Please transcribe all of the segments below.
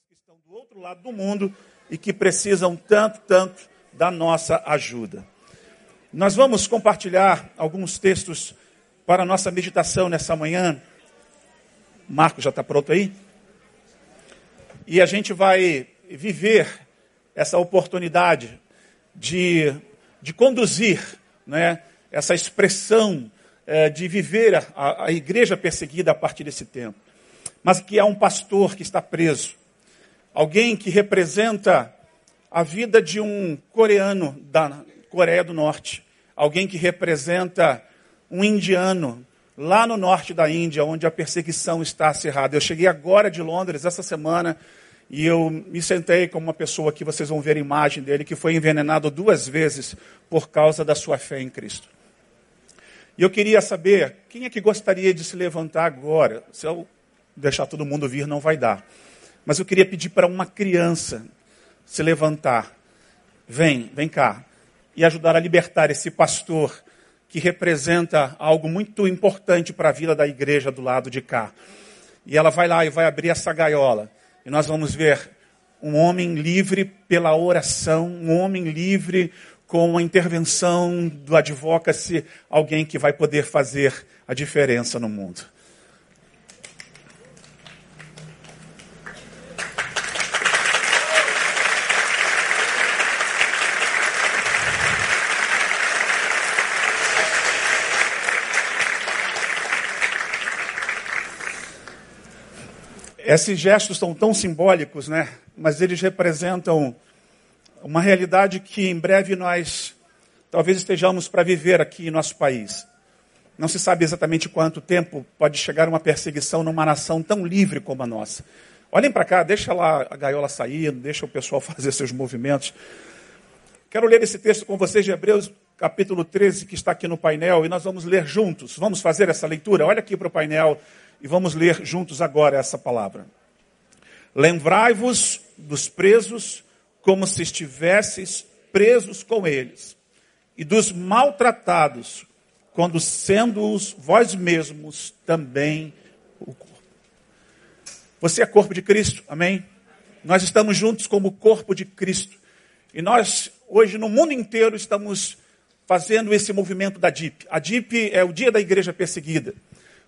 pessoas que estão do outro lado do mundo e que precisam tanto, tanto da nossa ajuda. Nós vamos compartilhar alguns textos para a nossa meditação nessa manhã. Marco já está pronto aí? E a gente vai viver essa oportunidade de, de conduzir né, essa expressão é, de viver a, a igreja perseguida a partir desse tempo. Mas que há um pastor que está preso, alguém que representa a vida de um coreano da Coreia do Norte, alguém que representa um indiano lá no norte da Índia, onde a perseguição está acirrada. Eu cheguei agora de Londres essa semana e eu me sentei com uma pessoa que vocês vão ver a imagem dele, que foi envenenado duas vezes por causa da sua fé em Cristo. E eu queria saber quem é que gostaria de se levantar agora. Se eu deixar todo mundo vir, não vai dar. Mas eu queria pedir para uma criança se levantar. Vem, vem cá. E ajudar a libertar esse pastor que representa algo muito importante para a vida da igreja do lado de cá. E ela vai lá e vai abrir essa gaiola. E nós vamos ver um homem livre pela oração, um homem livre com a intervenção do advocacy, alguém que vai poder fazer a diferença no mundo. Esses gestos são tão simbólicos, né? Mas eles representam uma realidade que em breve nós talvez estejamos para viver aqui em nosso país. Não se sabe exatamente quanto tempo pode chegar uma perseguição numa nação tão livre como a nossa. Olhem para cá, deixa lá a gaiola sair, deixa o pessoal fazer seus movimentos. Quero ler esse texto com vocês de Hebreus, capítulo 13, que está aqui no painel, e nós vamos ler juntos. Vamos fazer essa leitura? Olha aqui para o painel e vamos ler juntos agora essa palavra. Lembrai-vos dos presos como se estivesseis presos com eles, e dos maltratados, quando sendo-os vós mesmos também o corpo. Você é corpo de Cristo, amém? Nós estamos juntos como corpo de Cristo. E nós, hoje, no mundo inteiro, estamos fazendo esse movimento da DIP. A DIP é o dia da igreja perseguida.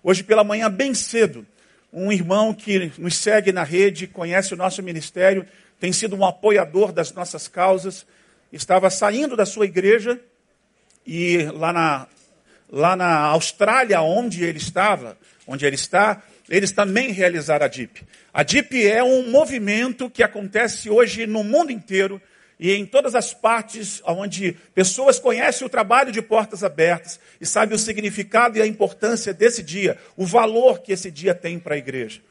Hoje pela manhã, bem cedo, um irmão que nos segue na rede, conhece o nosso ministério, tem sido um apoiador das nossas causas, estava saindo da sua igreja e lá na, lá na Austrália, onde ele estava, onde ele está, eles também realizaram a DIP. A DIP é um movimento que acontece hoje no mundo inteiro e em todas as partes onde pessoas conhecem o trabalho de portas abertas e sabem o significado e a importância desse dia, o valor que esse dia tem para a igreja.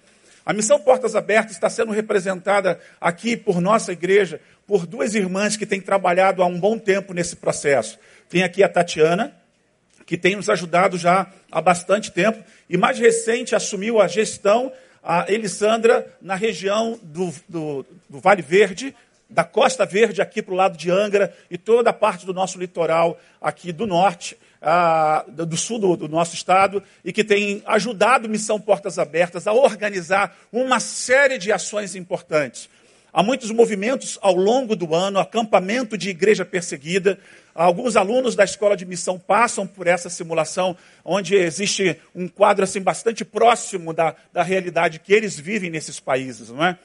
A missão Portas Abertas está sendo representada aqui por nossa igreja, por duas irmãs que têm trabalhado há um bom tempo nesse processo. Tem aqui a Tatiana, que tem nos ajudado já há bastante tempo, e mais recente assumiu a gestão a Elisandra na região do, do, do Vale Verde, da Costa Verde aqui para o lado de Angra e toda a parte do nosso litoral aqui do norte, ah, do sul do, do, nosso estado, e que tem ajudado Missão Portas Abertas a organizar uma série de ações importantes. Há muitos movimentos ao longo do ano, acampamento de igreja perseguida. Alguns alunos da escola de missão passam por essa simulação, onde existe um quadro assim bastante próximo da, da realidade que eles vivem nesses países, não é?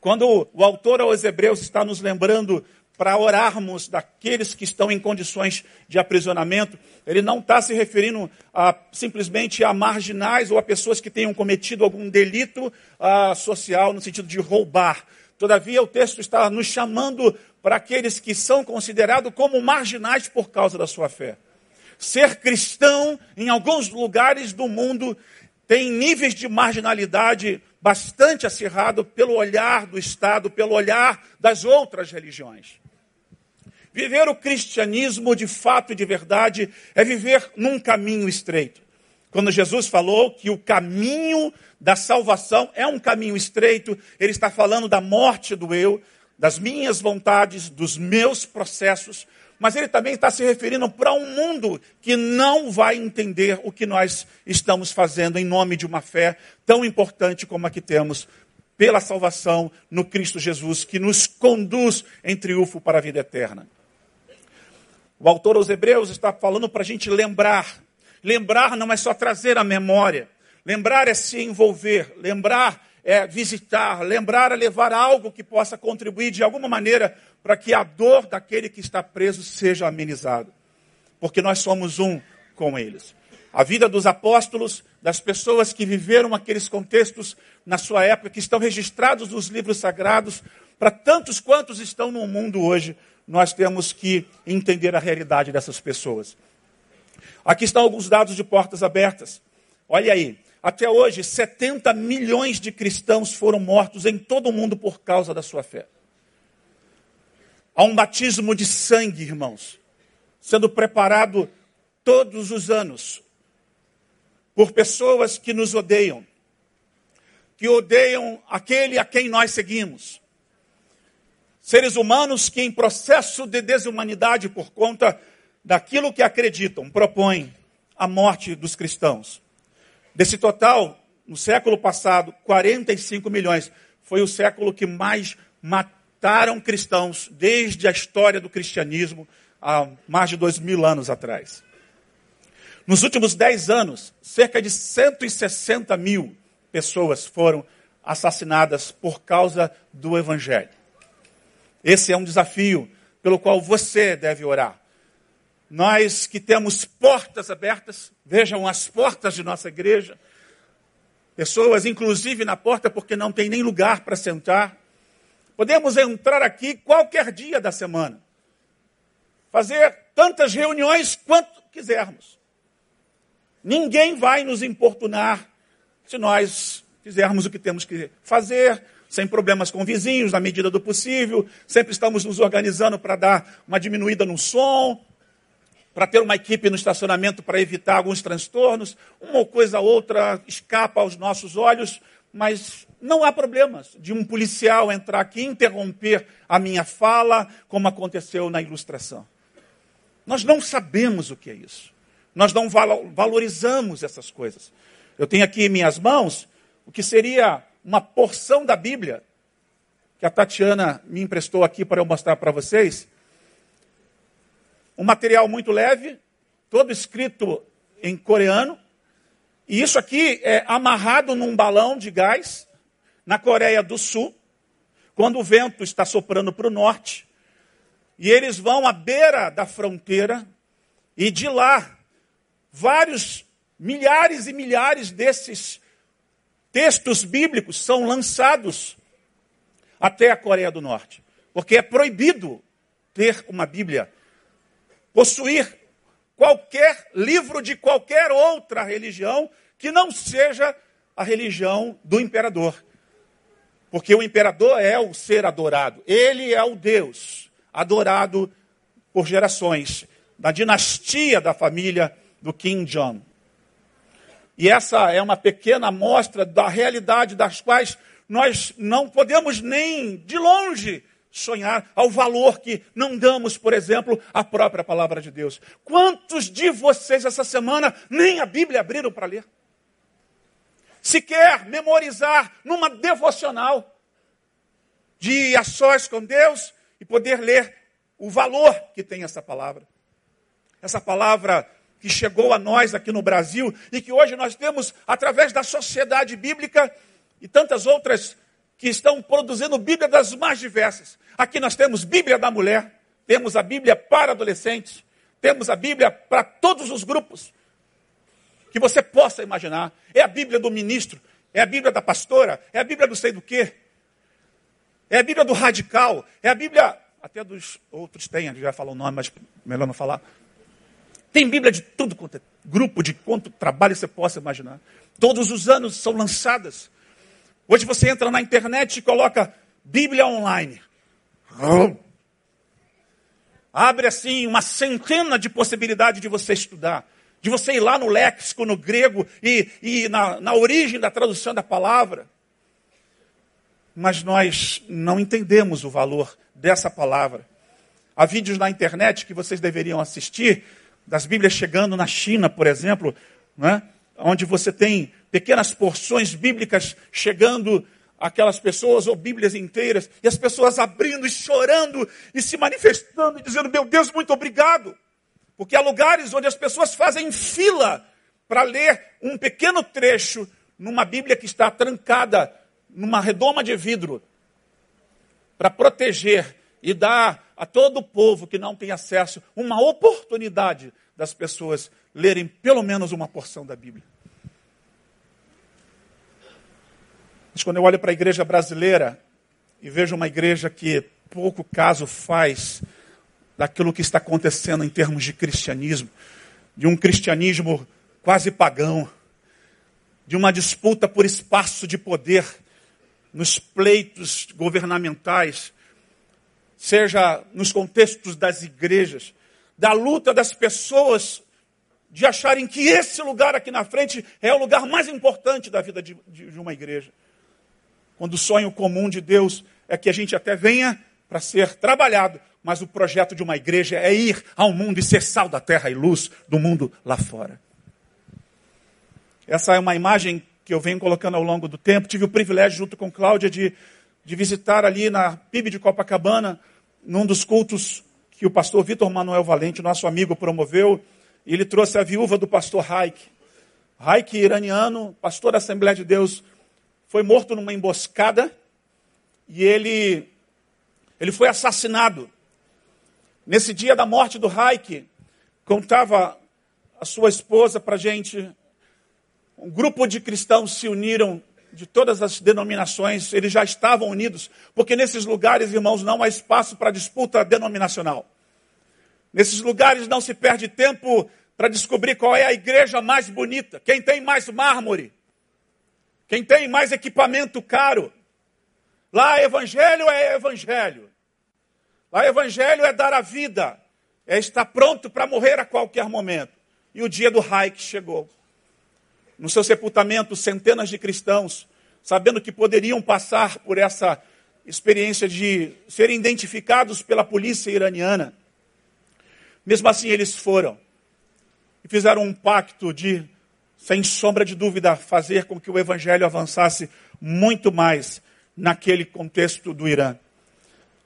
Quando o autor aos Hebreus está nos lembrando para orarmos daqueles que estão em condições de aprisionamento, ele não está se referindo a, simplesmente a marginais ou a pessoas que tenham cometido algum delito a, social no sentido de roubar. Todavia, o texto está nos chamando para aqueles que são considerados como marginais por causa da sua fé. Ser cristão, em alguns lugares do mundo, tem níveis de marginalidade bastante acirrado pelo olhar do Estado, pelo olhar das outras religiões. Viver o cristianismo de fato e de verdade é viver num caminho estreito. Quando Jesus falou que o caminho da salvação é um caminho estreito, ele está falando da morte do eu, das minhas vontades, dos meus processos, mas ele também está se referindo para um mundo que não vai entender o que nós estamos fazendo em nome de uma fé tão importante como a que temos pela salvação no Cristo Jesus, que nos conduz em triunfo para a vida eterna. O autor aos Hebreus está falando para a gente lembrar. Lembrar não é só trazer a memória. Lembrar é se envolver. Lembrar é visitar. Lembrar é levar algo que possa contribuir de alguma maneira para que a dor daquele que está preso seja amenizada. Porque nós somos um com eles. A vida dos apóstolos, das pessoas que viveram aqueles contextos na sua época, que estão registrados nos livros sagrados, para tantos quantos estão no mundo hoje, nós temos que entender a realidade dessas pessoas. Aqui estão alguns dados de portas abertas. Olha aí, até hoje, 70 milhões de cristãos foram mortos em todo o mundo por causa da sua fé. Há um batismo de sangue, irmãos, sendo preparado todos os anos por pessoas que nos odeiam, que odeiam aquele a quem nós seguimos. Seres humanos que, em processo de desumanidade por conta daquilo que acreditam, propõem a morte dos cristãos. Desse total, no século passado, 45 milhões. Foi o século que mais mataram cristãos desde a história do cristianismo, há mais de dois mil anos atrás. Nos últimos 10 anos, cerca de 160 mil pessoas foram assassinadas por causa do Evangelho. Esse é um desafio pelo qual você deve orar. Nós que temos portas abertas, vejam as portas de nossa igreja, pessoas inclusive na porta porque não tem nem lugar para sentar. Podemos entrar aqui qualquer dia da semana, fazer tantas reuniões quanto quisermos. Ninguém vai nos importunar se nós fizermos o que temos que fazer, sem problemas com vizinhos, na medida do possível. Sempre estamos nos organizando para dar uma diminuída no som, para ter uma equipe no estacionamento para evitar alguns transtornos. Uma coisa ou outra escapa aos nossos olhos, mas não há problemas de um policial entrar aqui e interromper a minha fala, como aconteceu na ilustração. Nós não sabemos o que é isso. Nós não valorizamos essas coisas. Eu tenho aqui em minhas mãos o que seria uma porção da Bíblia que a Tatiana me emprestou aqui para eu mostrar para vocês. Um material muito leve, todo escrito em coreano. E isso aqui é amarrado num balão de gás na Coreia do Sul, quando o vento está soprando para o norte. E eles vão à beira da fronteira e de lá vários, milhares e milhares desses textos bíblicos são lançados até a Coreia do Norte. Porque é proibido ter uma Bíblia, possuir qualquer livro de qualquer outra religião que não seja a religião do imperador. Porque o imperador é o ser adorado, ele é o Deus adorado por gerações, da dinastia da família do King John. E essa é uma pequena amostra da realidade das quais nós não podemos nem de longe sonhar ao valor que não damos, por exemplo, à própria palavra de Deus. Quantos de vocês essa semana nem a Bíblia abriram para ler? Se quer memorizar numa devocional de ir a sós com Deus e poder ler o valor que tem essa palavra. Essa palavra que chegou a nós aqui no Brasil e que hoje nós temos através da sociedade bíblica e tantas outras que estão produzindo Bíblia das mais diversas. Aqui nós temos Bíblia da mulher, temos a Bíblia para adolescentes, temos a Bíblia para todos os grupos que você possa imaginar. É a Bíblia do ministro, é a Bíblia da pastora, é a Bíblia do sei do quê. É a Bíblia do radical, é a Bíblia até dos outros tem, já falou o nome, mas melhor não falar. Tem Bíblia de tudo quanto é grupo, de quanto trabalho você possa imaginar. Todos os anos são lançadas. Hoje você entra na internet e coloca Bíblia online. Abre assim uma centena de possibilidades de você estudar. De você ir lá no léxico, no grego e, e na, na origem da tradução da palavra. Mas nós não entendemos o valor dessa palavra. Há vídeos na internet que vocês deveriam assistir das Bíblias chegando na China, por exemplo, né? onde você tem pequenas porções bíblicas chegando aquelas pessoas, ou Bíblias inteiras, e as pessoas abrindo e chorando e se manifestando e dizendo: Meu Deus, muito obrigado. Porque há lugares onde as pessoas fazem fila para ler um pequeno trecho numa Bíblia que está trancada numa redoma de vidro, para proteger e dar a todo o povo que não tem acesso uma oportunidade das pessoas lerem pelo menos uma porção da Bíblia. Mas quando eu olho para a igreja brasileira e vejo uma igreja que pouco caso faz daquilo que está acontecendo em termos de cristianismo, de um cristianismo quase pagão, de uma disputa por espaço de poder nos pleitos governamentais, seja nos contextos das igrejas, da luta das pessoas de acharem que esse lugar aqui na frente é o lugar mais importante da vida de, de uma igreja. Quando o sonho comum de Deus é que a gente até venha para ser trabalhado, mas o projeto de uma igreja é ir ao mundo e ser sal da terra e luz do mundo lá fora. Essa é uma imagem que eu venho colocando ao longo do tempo. Tive o privilégio, junto com Cláudia, de, de visitar ali na PIB de Copacabana, num dos cultos que o pastor Vitor Manuel Valente, nosso amigo, promoveu. E ele trouxe a viúva do pastor Haik. Haik, iraniano, pastor da Assembleia de Deus, foi morto numa emboscada e ele, ele foi assassinado. Nesse dia da morte do Haik, contava a sua esposa para gente, um grupo de cristãos se uniram de todas as denominações, eles já estavam unidos, porque nesses lugares, irmãos, não há espaço para disputa denominacional. Nesses lugares não se perde tempo para descobrir qual é a igreja mais bonita, quem tem mais mármore, quem tem mais equipamento caro. Lá evangelho é evangelho. Lá evangelho é dar a vida, é estar pronto para morrer a qualquer momento. E o dia do Reich chegou. No seu sepultamento, centenas de cristãos, sabendo que poderiam passar por essa experiência de serem identificados pela polícia iraniana, mesmo assim eles foram e fizeram um pacto de sem sombra de dúvida, fazer com que o evangelho avançasse muito mais naquele contexto do Irã.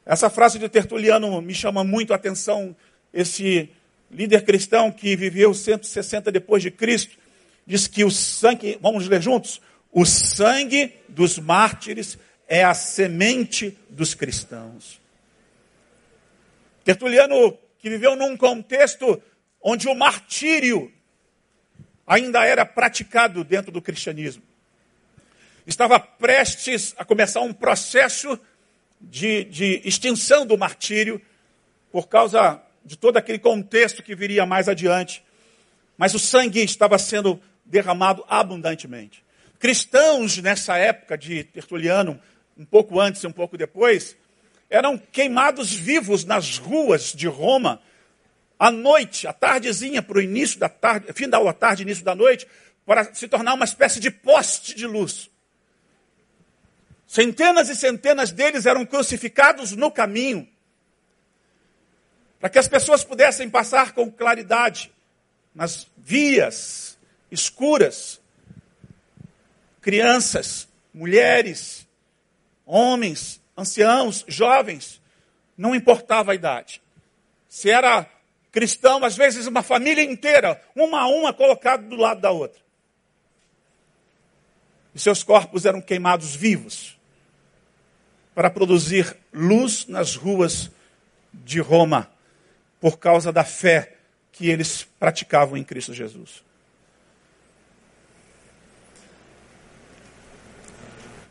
Essa frase de Tertuliano me chama muito a atenção. Esse líder cristão que viveu 160 depois de Cristo diz que o sangue, vamos ler juntos, o sangue dos mártires é a semente dos cristãos. Tertuliano que viveu num contexto onde o martírio ainda era praticado dentro do cristianismo. Estava prestes a começar um processo de, de extinção do martírio por causa de todo aquele contexto que viria mais adiante. Mas o sangue estava sendo derramado abundantemente. Cristãos nessa época de Tertuliano, um pouco antes e um pouco depois, eram queimados vivos nas ruas de Roma à noite, à tardezinha, para o início da tarde, final da tarde, início da noite, para se tornar uma espécie de poste de luz. Centenas e centenas deles eram crucificados no caminho, para que as pessoas pudessem passar com claridade nas vias escuras. Crianças, mulheres, homens, anciãos, jovens, não importava a idade. Se era cristão, às vezes uma família inteira, uma a uma, colocado do lado da outra. E seus corpos eram queimados vivos para produzir luz nas ruas de Roma, por causa da fé que eles praticavam em Cristo Jesus.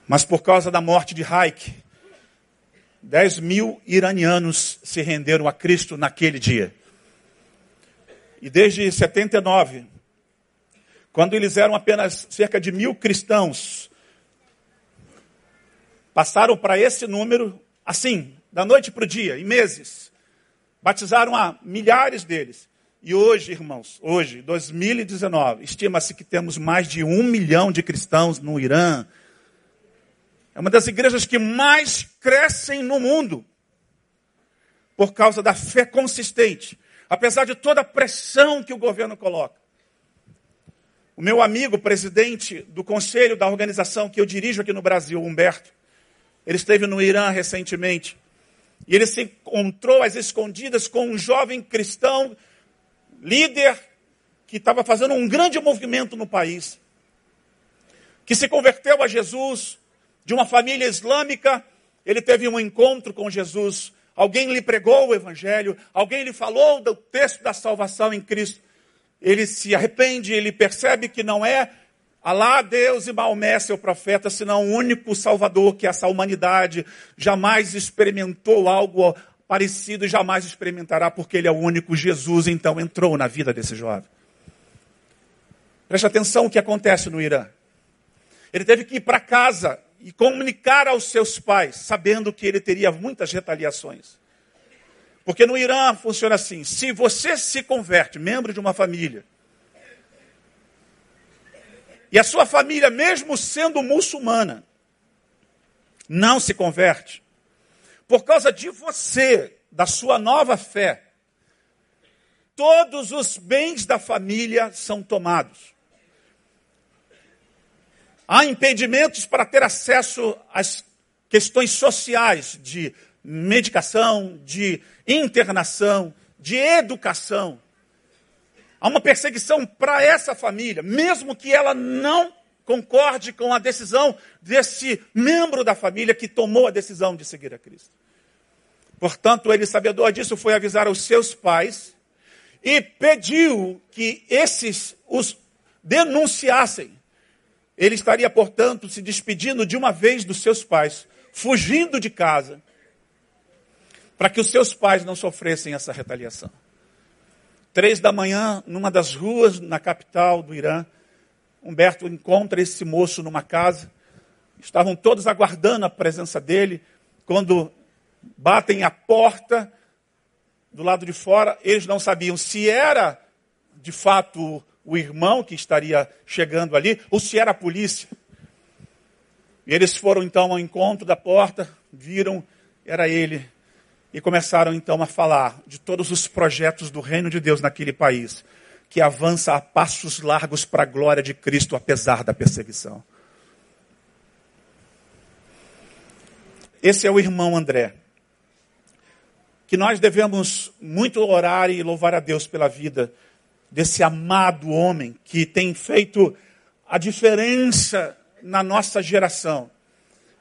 Mas por causa da morte de Haik, 10 mil iranianos se renderam a Cristo naquele dia. E desde 79, quando eles eram apenas cerca de mil cristãos, passaram para esse número, assim, da noite para o dia, em meses. Batizaram a milhares deles. E hoje, irmãos, hoje, 2019, estima-se que temos mais de um milhão de cristãos no Irã. É uma das igrejas que mais crescem no mundo por causa da fé consistente apesar de toda a pressão que o governo coloca. O meu amigo, presidente do conselho da organização que eu dirijo aqui no Brasil, Humberto, ele esteve no Irã recentemente. E ele se encontrou às escondidas com um jovem cristão, líder, que estava fazendo um grande movimento no país. Que se converteu a Jesus, de uma família islâmica. Ele teve um encontro com Jesus. Alguém lhe pregou o evangelho, alguém lhe falou do texto da salvação em Cristo. Ele se arrepende, ele percebe que não é Alá, Deus e Maomé, seu profeta, senão o único Salvador que essa humanidade jamais experimentou algo parecido e jamais experimentará, porque ele é o único. Jesus então entrou na vida desse jovem. Preste atenção o que acontece no Irã. Ele teve que ir para casa e comunicar aos seus pais, sabendo que ele teria muitas retaliações. Porque no Irã funciona assim: se você se converte, membro de uma família, e a sua família, mesmo sendo muçulmana, não se converte, por causa de você, da sua nova fé, todos os bens da família são tomados. Há impedimentos para ter acesso às questões sociais de medicação, de internação, de educação. Há uma perseguição para essa família, mesmo que ela não concorde com a decisão desse membro da família que tomou a decisão de seguir a Cristo. Portanto, ele, sabedor disso, foi avisar os seus pais e pediu que esses os denunciassem. Ele estaria, portanto, se despedindo de uma vez dos seus pais, fugindo de casa, para que os seus pais não sofressem essa retaliação. Três da manhã, numa das ruas na capital do Irã, Humberto encontra esse moço numa casa. Estavam todos aguardando a presença dele. Quando batem a porta do lado de fora, eles não sabiam se era de fato o irmão que estaria chegando ali ou se era a polícia. E eles foram então ao encontro da porta, viram, era ele e começaram então a falar de todos os projetos do reino de Deus naquele país, que avança a passos largos para a glória de Cristo, apesar da perseguição. Esse é o irmão André. Que nós devemos muito orar e louvar a Deus pela vida desse amado homem que tem feito a diferença na nossa geração.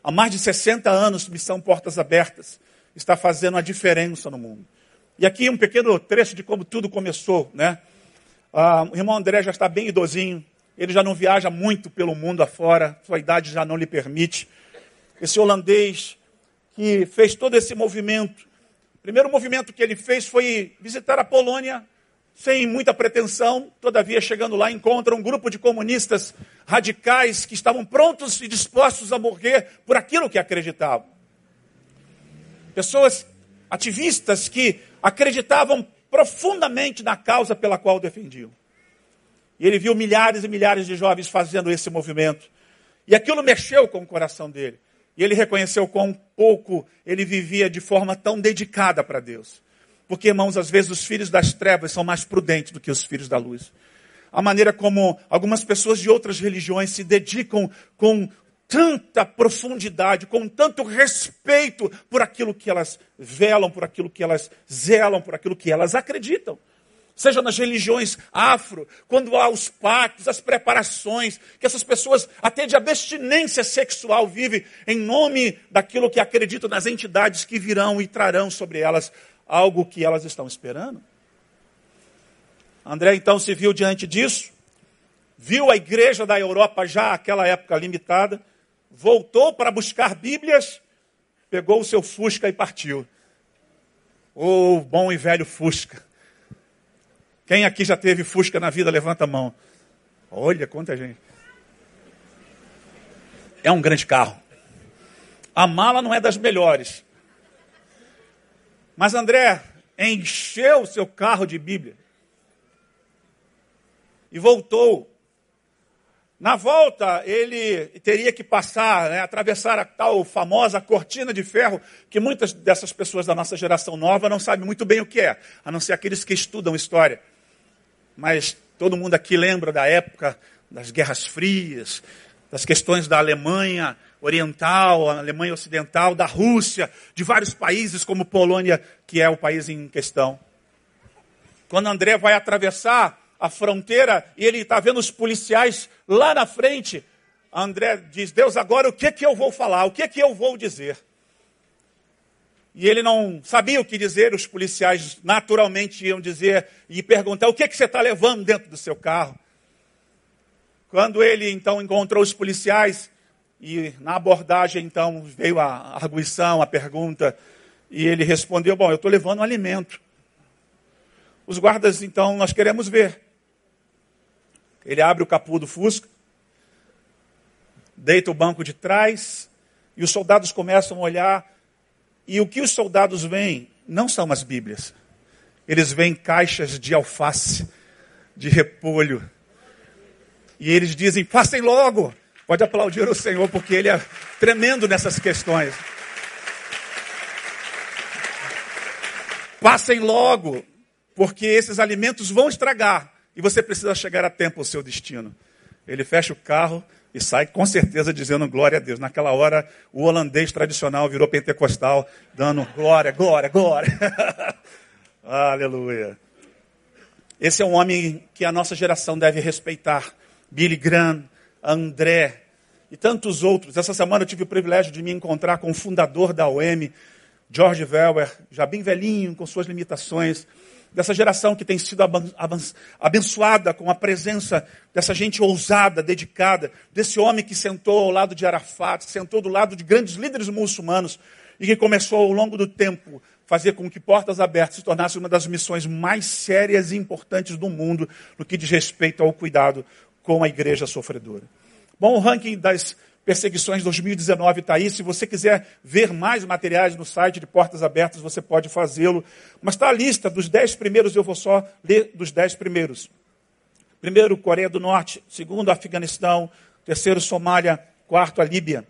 Há mais de 60 anos, Missão Portas Abertas está fazendo a diferença no mundo. E aqui um pequeno trecho de como tudo começou, né? Ah, o irmão André já está bem idosinho, ele já não viaja muito pelo mundo afora, sua idade já não lhe permite. Esse holandês que fez todo esse movimento, o primeiro movimento que ele fez foi visitar a Polônia, sem muita pretensão, todavia chegando lá encontra um grupo de comunistas radicais que estavam prontos e dispostos a morrer por aquilo que acreditavam pessoas ativistas que acreditavam profundamente na causa pela qual defendiam. E ele viu milhares e milhares de jovens fazendo esse movimento. E aquilo mexeu com o coração dele. E ele reconheceu quão pouco ele vivia de forma tão dedicada para Deus. Porque, irmãos, às vezes os filhos das trevas são mais prudentes do que os filhos da luz. A maneira como algumas pessoas de outras religiões se dedicam com tanta profundidade, com tanto respeito por aquilo que elas velam, por aquilo que elas zelam, por aquilo que elas acreditam. Seja nas religiões afro, quando há os pactos, as preparações, que essas pessoas, até de abstinência sexual, vivem em nome daquilo que acreditam nas entidades que virão e trarão sobre elas algo que elas estão esperando. André então se viu diante disso, viu a igreja da Europa já aquela época limitada, voltou para buscar Bíblias, pegou o seu Fusca e partiu. O oh, bom e velho Fusca. Quem aqui já teve Fusca na vida, levanta a mão. Olha quanta gente. É um grande carro. A mala não é das melhores. Mas André encheu o seu carro de Bíblia e voltou na volta, ele teria que passar, né, atravessar a tal famosa cortina de ferro, que muitas dessas pessoas da nossa geração nova não sabem muito bem o que é, a não ser aqueles que estudam história. Mas Todo mundo aqui lembra da época das Guerras Frias, das questões da Alemanha Oriental, Alemanha Ocidental, da Rússia, de vários países como Polônia, que é o país em questão. Quando André vai atravessar a fronteira e ele está vendo os policiais lá na frente, André diz: Deus, agora o que, que eu vou falar? O que, que eu vou dizer? E ele não sabia o que dizer, os policiais naturalmente iam dizer e perguntar: o que, que você está levando dentro do seu carro? Quando ele então encontrou os policiais, e na abordagem então veio a arguição, a pergunta, e ele respondeu: Bom, eu estou levando alimento. Os guardas então, nós queremos ver. Ele abre o capô do Fusca, deita o banco de trás, e os soldados começam a olhar e o que os soldados veem não são as Bíblias. Eles veem caixas de alface, de repolho. E eles dizem: passem logo. Pode aplaudir o Senhor, porque Ele é tremendo nessas questões. Passem logo, porque esses alimentos vão estragar e você precisa chegar a tempo ao seu destino. Ele fecha o carro, e sai com certeza dizendo glória a Deus. Naquela hora, o holandês tradicional virou pentecostal, dando glória, glória, glória. Aleluia. Esse é um homem que a nossa geração deve respeitar. Billy Graham, André e tantos outros. Essa semana eu tive o privilégio de me encontrar com o fundador da OM, George Weller, já bem velhinho, com suas limitações dessa geração que tem sido abençoada com a presença dessa gente ousada, dedicada, desse homem que sentou ao lado de Arafat, sentou do lado de grandes líderes muçulmanos e que começou ao longo do tempo fazer com que Portas Abertas se tornasse uma das missões mais sérias e importantes do mundo no que diz respeito ao cuidado com a igreja sofredora. Bom, o ranking das Perseguições 2019 está aí. Se você quiser ver mais materiais no site de Portas Abertas, você pode fazê-lo. Mas está a lista dos dez primeiros, eu vou só ler dos dez primeiros. Primeiro, Coreia do Norte. Segundo, Afeganistão. Terceiro, Somália. Quarto, a Líbia.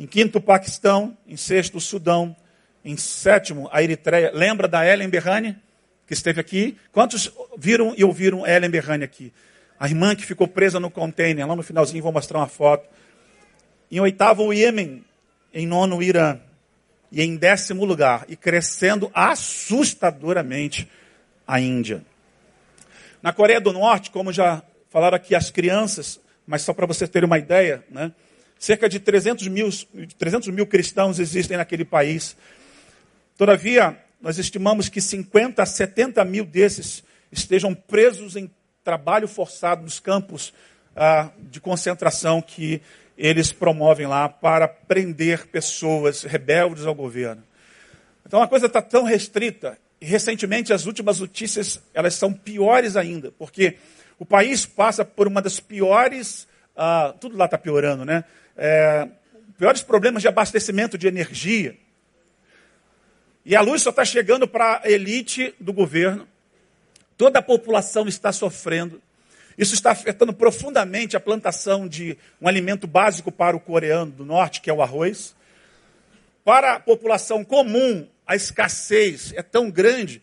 Em quinto, Paquistão. Em sexto, Sudão. Em sétimo, a Eritreia. Lembra da Ellen Berrani, que esteve aqui? Quantos viram e ouviram Ellen Berrani aqui? A irmã que ficou presa no container, lá no finalzinho vou mostrar uma foto. Em oitavo, o Iêmen. Em nono, o Irã. E em décimo lugar, e crescendo assustadoramente, a Índia. Na Coreia do Norte, como já falaram aqui as crianças, mas só para vocês terem uma ideia, né? cerca de 300 mil, 300 mil cristãos existem naquele país. Todavia, nós estimamos que 50 a 70 mil desses estejam presos em trabalho forçado nos campos ah, de concentração que eles promovem lá para prender pessoas rebeldes ao governo. Então a coisa está tão restrita e recentemente as últimas notícias elas são piores ainda, porque o país passa por uma das piores, ah, tudo lá está piorando, né? É, piores problemas de abastecimento de energia. E a luz só está chegando para a elite do governo. Toda a população está sofrendo. Isso está afetando profundamente a plantação de um alimento básico para o coreano do norte, que é o arroz. Para a população comum, a escassez é tão grande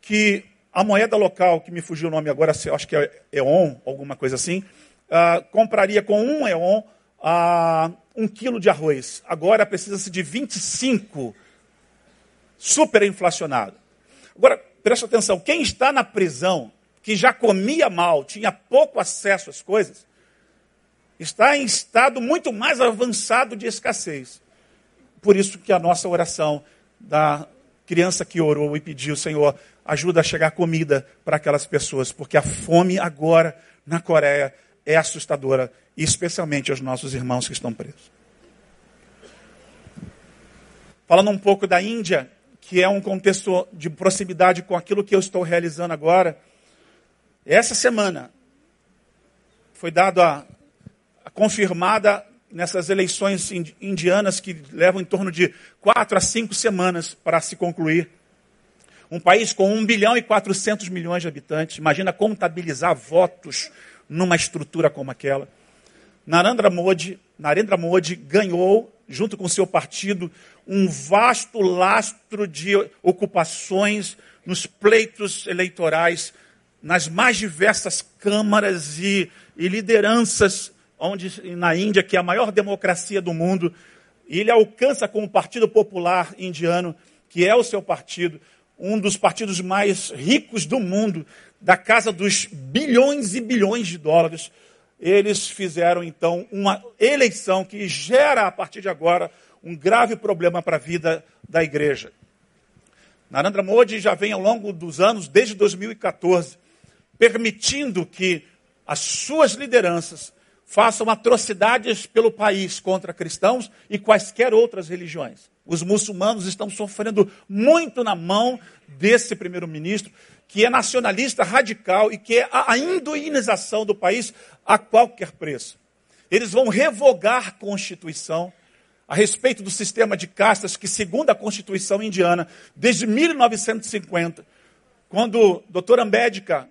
que a moeda local, que me fugiu o nome agora, acho que é EON, alguma coisa assim, uh, compraria com um EON uh, um quilo de arroz. Agora precisa-se de 25, super inflacionado. Agora, preste atenção, quem está na prisão que já comia mal, tinha pouco acesso às coisas, está em estado muito mais avançado de escassez. Por isso que a nossa oração da criança que orou e pediu, Senhor, ajuda a chegar comida para aquelas pessoas, porque a fome agora na Coreia é assustadora, especialmente aos nossos irmãos que estão presos. Falando um pouco da Índia, que é um contexto de proximidade com aquilo que eu estou realizando agora, essa semana foi dado a, a confirmada nessas eleições indianas que levam em torno de quatro a cinco semanas para se concluir. Um país com 1 bilhão e 400 milhões de habitantes. Imagina contabilizar votos numa estrutura como aquela. Narendra Modi, Narendra Modi ganhou, junto com seu partido, um vasto lastro de ocupações nos pleitos eleitorais nas mais diversas câmaras e, e lideranças, onde na Índia, que é a maior democracia do mundo, ele alcança com o Partido Popular Indiano, que é o seu partido, um dos partidos mais ricos do mundo, da casa dos bilhões e bilhões de dólares. Eles fizeram então uma eleição que gera, a partir de agora, um grave problema para a vida da igreja. Narendra Modi já vem ao longo dos anos, desde 2014, permitindo que as suas lideranças façam atrocidades pelo país contra cristãos e quaisquer outras religiões. Os muçulmanos estão sofrendo muito na mão desse primeiro-ministro, que é nacionalista radical e que é a hinduinização do país a qualquer preço. Eles vão revogar a Constituição a respeito do sistema de castas que, segundo a Constituição indiana, desde 1950, quando o Dr. Ambedkar,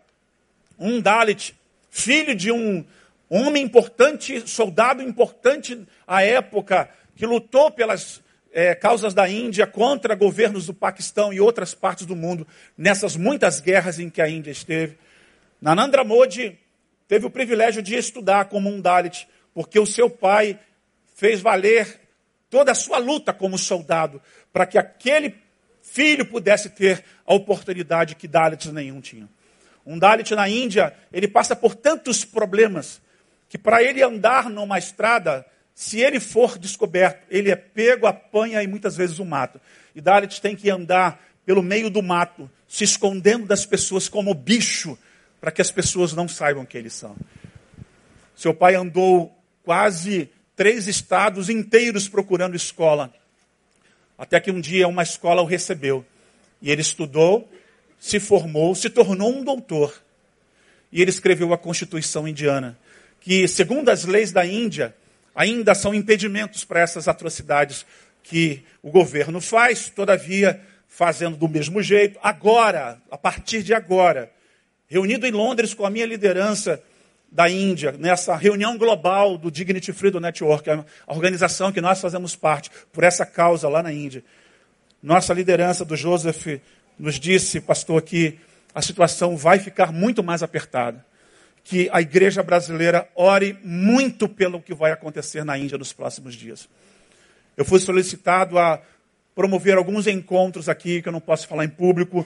um Dalit, filho de um homem importante, soldado importante à época, que lutou pelas é, causas da Índia contra governos do Paquistão e outras partes do mundo, nessas muitas guerras em que a Índia esteve. Nanandra Modi teve o privilégio de estudar como um Dalit, porque o seu pai fez valer toda a sua luta como soldado, para que aquele filho pudesse ter a oportunidade que Dalits nenhum tinha. Um Dalit na Índia, ele passa por tantos problemas, que para ele andar numa estrada, se ele for descoberto, ele é pego, apanha e muitas vezes o mata. E Dalit tem que andar pelo meio do mato, se escondendo das pessoas como bicho, para que as pessoas não saibam quem eles são. Seu pai andou quase três estados inteiros procurando escola. Até que um dia uma escola o recebeu. E ele estudou, se formou, se tornou um doutor. E ele escreveu a Constituição Indiana, que, segundo as leis da Índia, ainda são impedimentos para essas atrocidades que o governo faz, todavia fazendo do mesmo jeito. Agora, a partir de agora, reunido em Londres com a minha liderança, da Índia, nessa reunião global do Dignity Freedom Network, a organização que nós fazemos parte por essa causa lá na Índia. Nossa liderança do Joseph nos disse, pastor, que a situação vai ficar muito mais apertada. Que a igreja brasileira ore muito pelo que vai acontecer na Índia nos próximos dias. Eu fui solicitado a promover alguns encontros aqui, que eu não posso falar em público,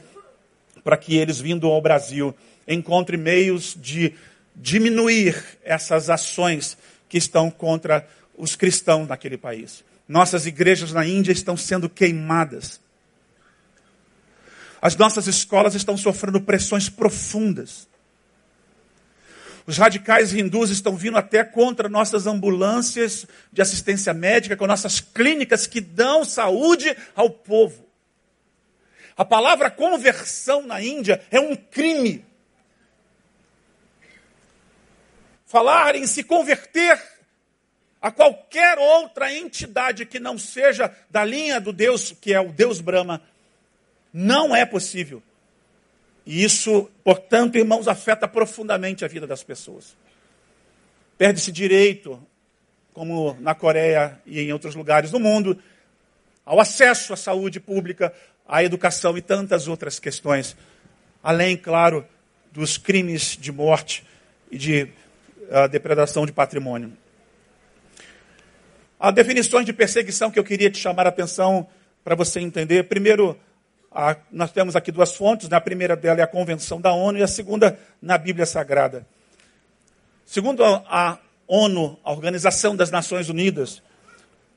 para que eles, vindo ao Brasil, encontrem meios de diminuir essas ações que estão contra os cristãos naquele país. Nossas igrejas na Índia estão sendo queimadas. As nossas escolas estão sofrendo pressões profundas. Os radicais hindus estão vindo até contra nossas ambulâncias de assistência médica, com nossas clínicas que dão saúde ao povo. A palavra conversão na Índia é um crime. falar em se converter a qualquer outra entidade que não seja da linha do Deus, que é o Deus Brahma, não é possível. E isso, portanto, irmãos, afeta profundamente a vida das pessoas. Perde-se direito, como na Coreia e em outros lugares do mundo, ao acesso à saúde pública, à educação e tantas outras questões. Além, claro, dos crimes de morte e de a depredação de patrimônio. Há definições de perseguição que eu queria te chamar a atenção para você entender. Primeiro, a, nós temos aqui duas fontes. Né? A primeira dela é a Convenção da ONU e a segunda na Bíblia Sagrada. Segundo a, a ONU, a Organização das Nações Unidas,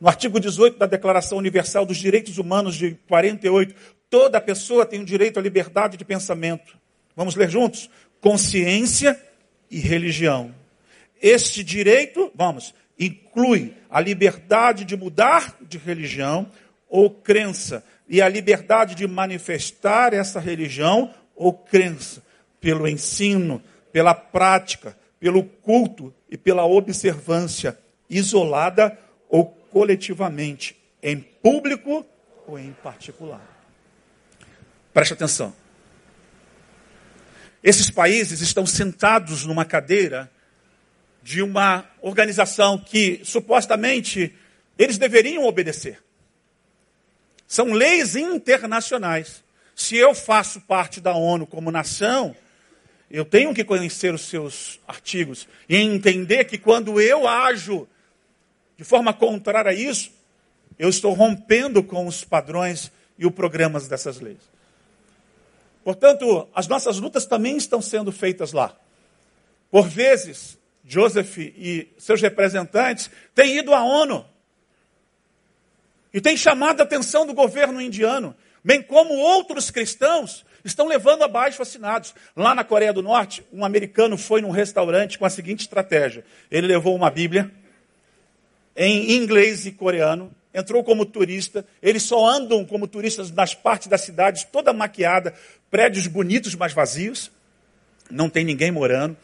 no artigo 18 da Declaração Universal dos Direitos Humanos de 48, toda pessoa tem o direito à liberdade de pensamento. Vamos ler juntos? Consciência e religião. Este direito, vamos, inclui a liberdade de mudar de religião ou crença e a liberdade de manifestar essa religião ou crença pelo ensino, pela prática, pelo culto e pela observância, isolada ou coletivamente, em público ou em particular. Preste atenção. Esses países estão sentados numa cadeira de uma organização que supostamente eles deveriam obedecer. São leis internacionais. Se eu faço parte da ONU como nação, eu tenho que conhecer os seus artigos e entender que quando eu ajo de forma contrária a isso, eu estou rompendo com os padrões e os programas dessas leis. Portanto, as nossas lutas também estão sendo feitas lá. Por vezes, Joseph e seus representantes têm ido à ONU e têm chamado a atenção do governo indiano, bem como outros cristãos estão levando abaixo assinados. Lá na Coreia do Norte, um americano foi num restaurante com a seguinte estratégia: ele levou uma Bíblia em inglês e coreano, entrou como turista, eles só andam como turistas nas partes das cidades toda maquiada, prédios bonitos, mas vazios, não tem ninguém morando.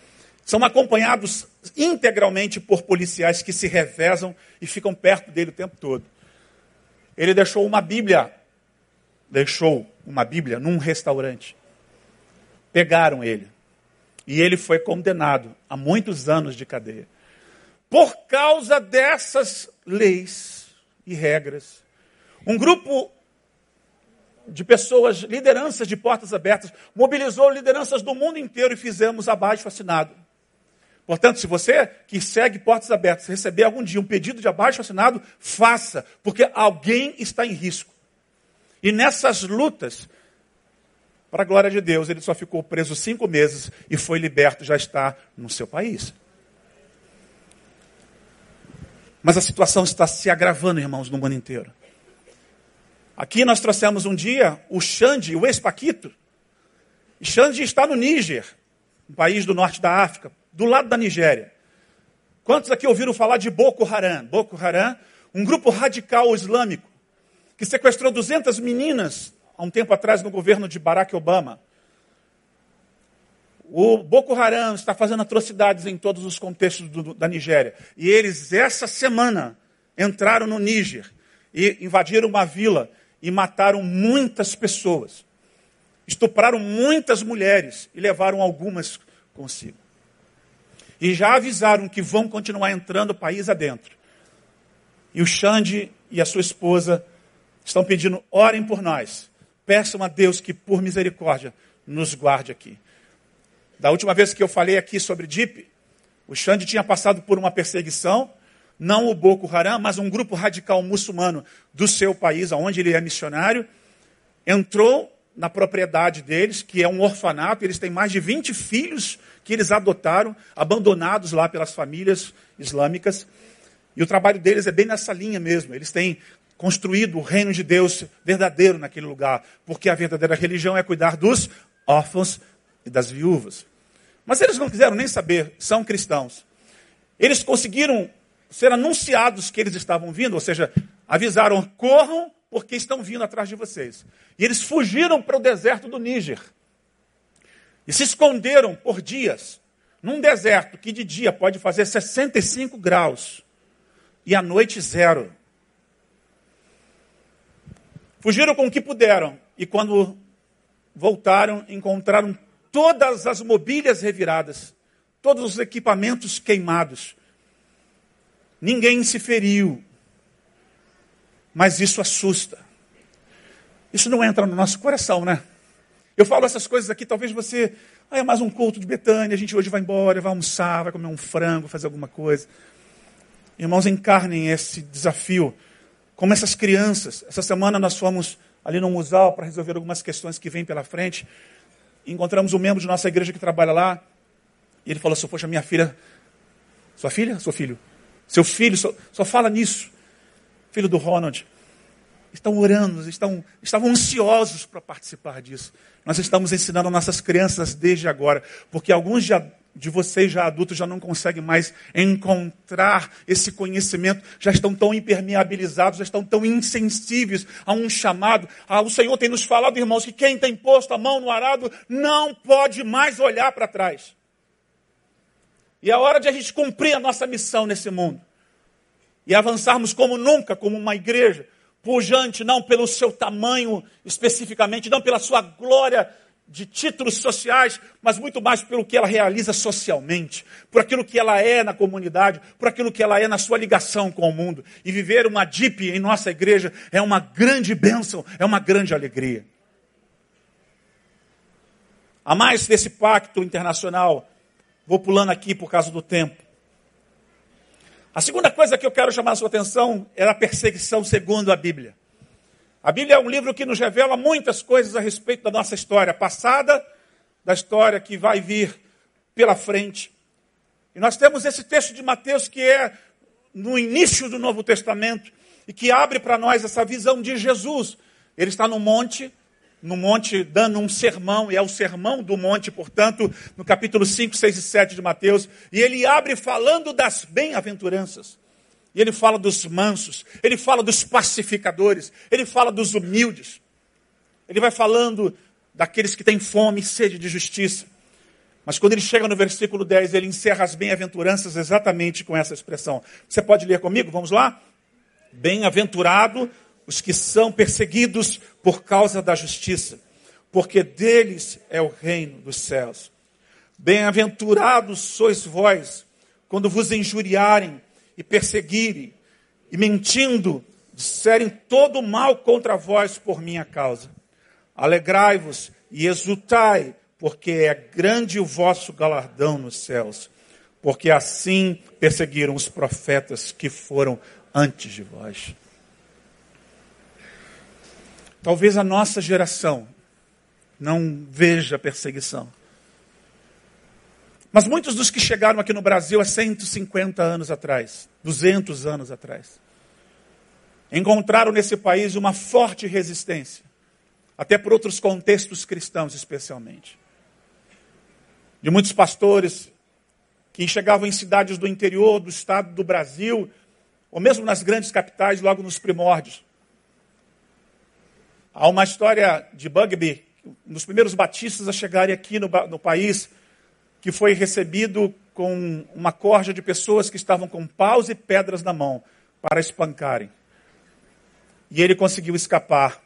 São acompanhados integralmente por policiais que se revezam e ficam perto dele o tempo todo. Ele deixou uma Bíblia, deixou uma Bíblia num restaurante. Pegaram ele. E ele foi condenado a muitos anos de cadeia. Por causa dessas leis e regras, um grupo de pessoas, lideranças de portas abertas, mobilizou lideranças do mundo inteiro e fizemos abaixo assinado. Portanto, se você que segue portas abertas receber algum dia um pedido de abaixo assinado, faça, porque alguém está em risco. E nessas lutas, para a glória de Deus, ele só ficou preso cinco meses e foi liberto, já está no seu país. Mas a situação está se agravando, irmãos, no mundo inteiro. Aqui nós trouxemos um dia o Xande, o ex-Paquito. Xande está no Níger, um país do norte da África, do lado da Nigéria. Quantos aqui ouviram falar de Boko Haram? Boko Haram, um grupo radical islâmico que sequestrou 200 meninas há um tempo atrás no governo de Barack Obama. O Boko Haram está fazendo atrocidades em todos os contextos do, da Nigéria. E eles, essa semana, entraram no Níger e invadiram uma vila e mataram muitas pessoas. Estupraram muitas mulheres e levaram algumas consigo. E já avisaram que vão continuar entrando o país adentro. E o Xande e a sua esposa estão pedindo, orem por nós. Peçam a Deus que, por misericórdia, nos guarde aqui. Da última vez que eu falei aqui sobre DIP, o Xande tinha passado por uma perseguição, não o Boko Haram, mas um grupo radical muçulmano do seu país, onde ele é missionário, entrou na propriedade deles, que é um orfanato, eles têm mais de 20 filhos que eles adotaram, abandonados lá pelas famílias islâmicas. E o trabalho deles é bem nessa linha mesmo. Eles têm construído o reino de Deus verdadeiro naquele lugar, porque a verdadeira religião é cuidar dos órfãos e das viúvas. Mas eles não quiseram nem saber, são cristãos. Eles conseguiram ser anunciados que eles estavam vindo, ou seja, avisaram: corram, porque estão vindo atrás de vocês. E eles fugiram para o deserto do Níger. E se esconderam por dias, num deserto que de dia pode fazer 65 graus e à noite zero. Fugiram com o que puderam. E quando voltaram, encontraram todas as mobílias reviradas, todos os equipamentos queimados. Ninguém se feriu. Mas isso assusta. Isso não entra no nosso coração, né? Eu falo essas coisas aqui, talvez você. Ah, é mais um culto de Betânia, a gente hoje vai embora, vai almoçar, vai comer um frango, fazer alguma coisa. Irmãos, encarnem esse desafio como essas crianças. Essa semana nós fomos ali no museu para resolver algumas questões que vêm pela frente. Encontramos um membro de nossa igreja que trabalha lá. E ele falou assim: Poxa, minha filha. Sua filha? Seu filho? Seu filho só, só fala nisso. Filho do Ronald. Estão orando, estão, estavam ansiosos para participar disso. Nós estamos ensinando nossas crianças desde agora, porque alguns já de vocês já adultos já não conseguem mais encontrar esse conhecimento, já estão tão impermeabilizados, já estão tão insensíveis a um chamado. Ah, o Senhor tem nos falado, irmãos, que quem tem posto a mão no arado não pode mais olhar para trás. E é hora de a gente cumprir a nossa missão nesse mundo. E avançarmos como nunca, como uma igreja, pujante, não pelo seu tamanho especificamente, não pela sua glória de títulos sociais, mas muito mais pelo que ela realiza socialmente, por aquilo que ela é na comunidade, por aquilo que ela é na sua ligação com o mundo. E viver uma DIP em nossa igreja é uma grande bênção, é uma grande alegria. a mais desse pacto internacional. Vou pulando aqui por causa do tempo. A segunda coisa que eu quero chamar a sua atenção é a perseguição segundo a Bíblia. A Bíblia é um livro que nos revela muitas coisas a respeito da nossa história passada, da história que vai vir pela frente. E nós temos esse texto de Mateus que é no início do Novo Testamento e que abre para nós essa visão de Jesus. Ele está no monte, no monte dando um sermão, e é o sermão do monte, portanto, no capítulo 5, 6 e 7 de Mateus, e ele abre falando das bem-aventuranças. E ele fala dos mansos, ele fala dos pacificadores, ele fala dos humildes. Ele vai falando daqueles que têm fome e sede de justiça. Mas quando ele chega no versículo 10, ele encerra as bem-aventuranças exatamente com essa expressão. Você pode ler comigo? Vamos lá? Bem-aventurado os que são perseguidos por causa da justiça, porque deles é o reino dos céus. Bem-aventurados sois vós, quando vos injuriarem e perseguirem, e mentindo, disserem todo mal contra vós por minha causa. Alegrai-vos e exultai, porque é grande o vosso galardão nos céus, porque assim perseguiram os profetas que foram antes de vós. Talvez a nossa geração não veja perseguição. Mas muitos dos que chegaram aqui no Brasil há 150 anos atrás, 200 anos atrás, encontraram nesse país uma forte resistência, até por outros contextos cristãos especialmente. De muitos pastores que chegavam em cidades do interior do estado do Brasil, ou mesmo nas grandes capitais, logo nos primórdios, Há uma história de Bugby, um dos primeiros batistas a chegarem aqui no, no país, que foi recebido com uma corja de pessoas que estavam com paus e pedras na mão para espancarem. E ele conseguiu escapar.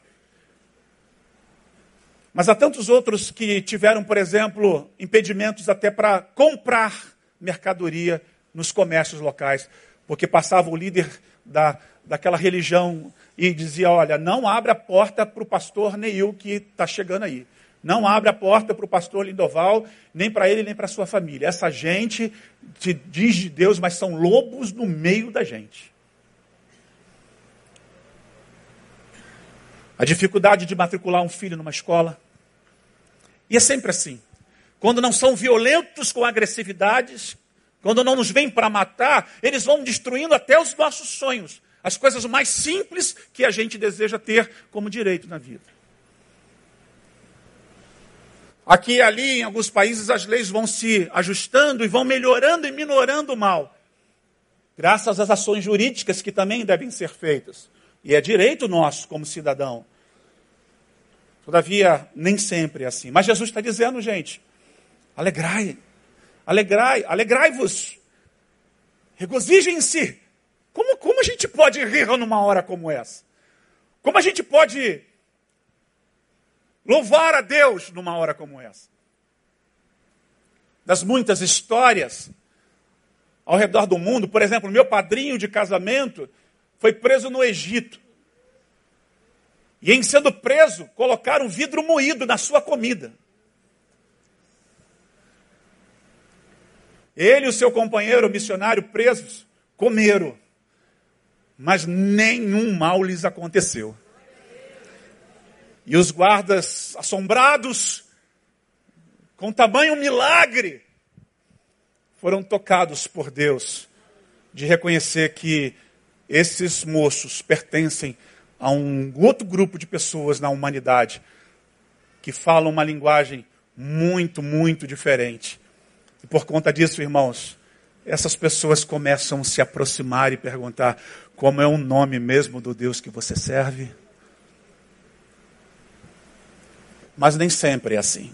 Mas há tantos outros que tiveram, por exemplo, impedimentos até para comprar mercadoria nos comércios locais, porque passava o líder da, daquela religião e dizia: Olha, não abra a porta para o pastor Neil que está chegando aí. Não abre a porta para o pastor Lindoval, nem para ele, nem para sua família. Essa gente te diz de Deus, mas são lobos no meio da gente. A dificuldade de matricular um filho numa escola. E é sempre assim. Quando não são violentos com agressividades, quando não nos vêm para matar, eles vão destruindo até os nossos sonhos. As coisas mais simples que a gente deseja ter como direito na vida. Aqui e ali, em alguns países, as leis vão se ajustando e vão melhorando e minorando o mal. Graças às ações jurídicas que também devem ser feitas. E é direito nosso como cidadão. Todavia, nem sempre é assim. Mas Jesus está dizendo, gente, alegrai, alegrai, alegrai-vos, regozijem-se, como, como a gente pode rir numa hora como essa? Como a gente pode louvar a Deus numa hora como essa? Das muitas histórias ao redor do mundo, por exemplo, meu padrinho de casamento foi preso no Egito. E em sendo preso, colocaram vidro moído na sua comida. Ele e o seu companheiro missionário presos comeram mas nenhum mal lhes aconteceu. E os guardas, assombrados, com tamanho milagre, foram tocados por Deus de reconhecer que esses moços pertencem a um outro grupo de pessoas na humanidade que falam uma linguagem muito, muito diferente. E por conta disso, irmãos, essas pessoas começam a se aproximar e perguntar: como é o nome mesmo do Deus que você serve? Mas nem sempre é assim.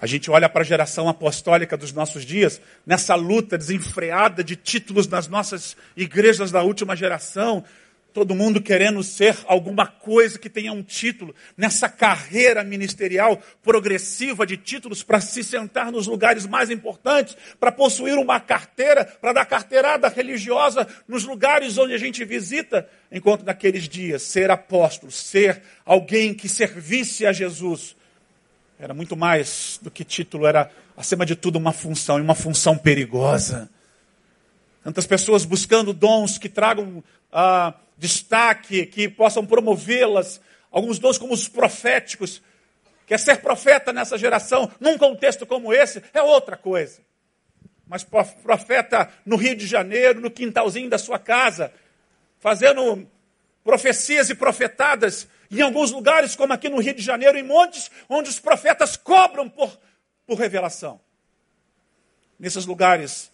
A gente olha para a geração apostólica dos nossos dias, nessa luta desenfreada de títulos nas nossas igrejas da última geração, todo mundo querendo ser alguma coisa que tenha um título, nessa carreira ministerial progressiva de títulos para se sentar nos lugares mais importantes, para possuir uma carteira, para dar carteirada religiosa nos lugares onde a gente visita, enquanto naqueles dias ser apóstolo, ser alguém que servisse a Jesus, Era muito mais do que título, era, acima de tudo, uma função, e uma função perigosa. Tantas pessoas buscando dons que tragam ah, destaque, que possam promovê-las. Alguns dons como os proféticos. Quer ser profeta nessa geração, num contexto como esse, é outra coisa. Mas profeta no Rio de Janeiro, no quintalzinho da sua casa, fazendo profecias e profetadas em alguns lugares, como aqui no Rio de Janeiro, em montes, onde os profetas cobram por, por revelação. Nesses lugares,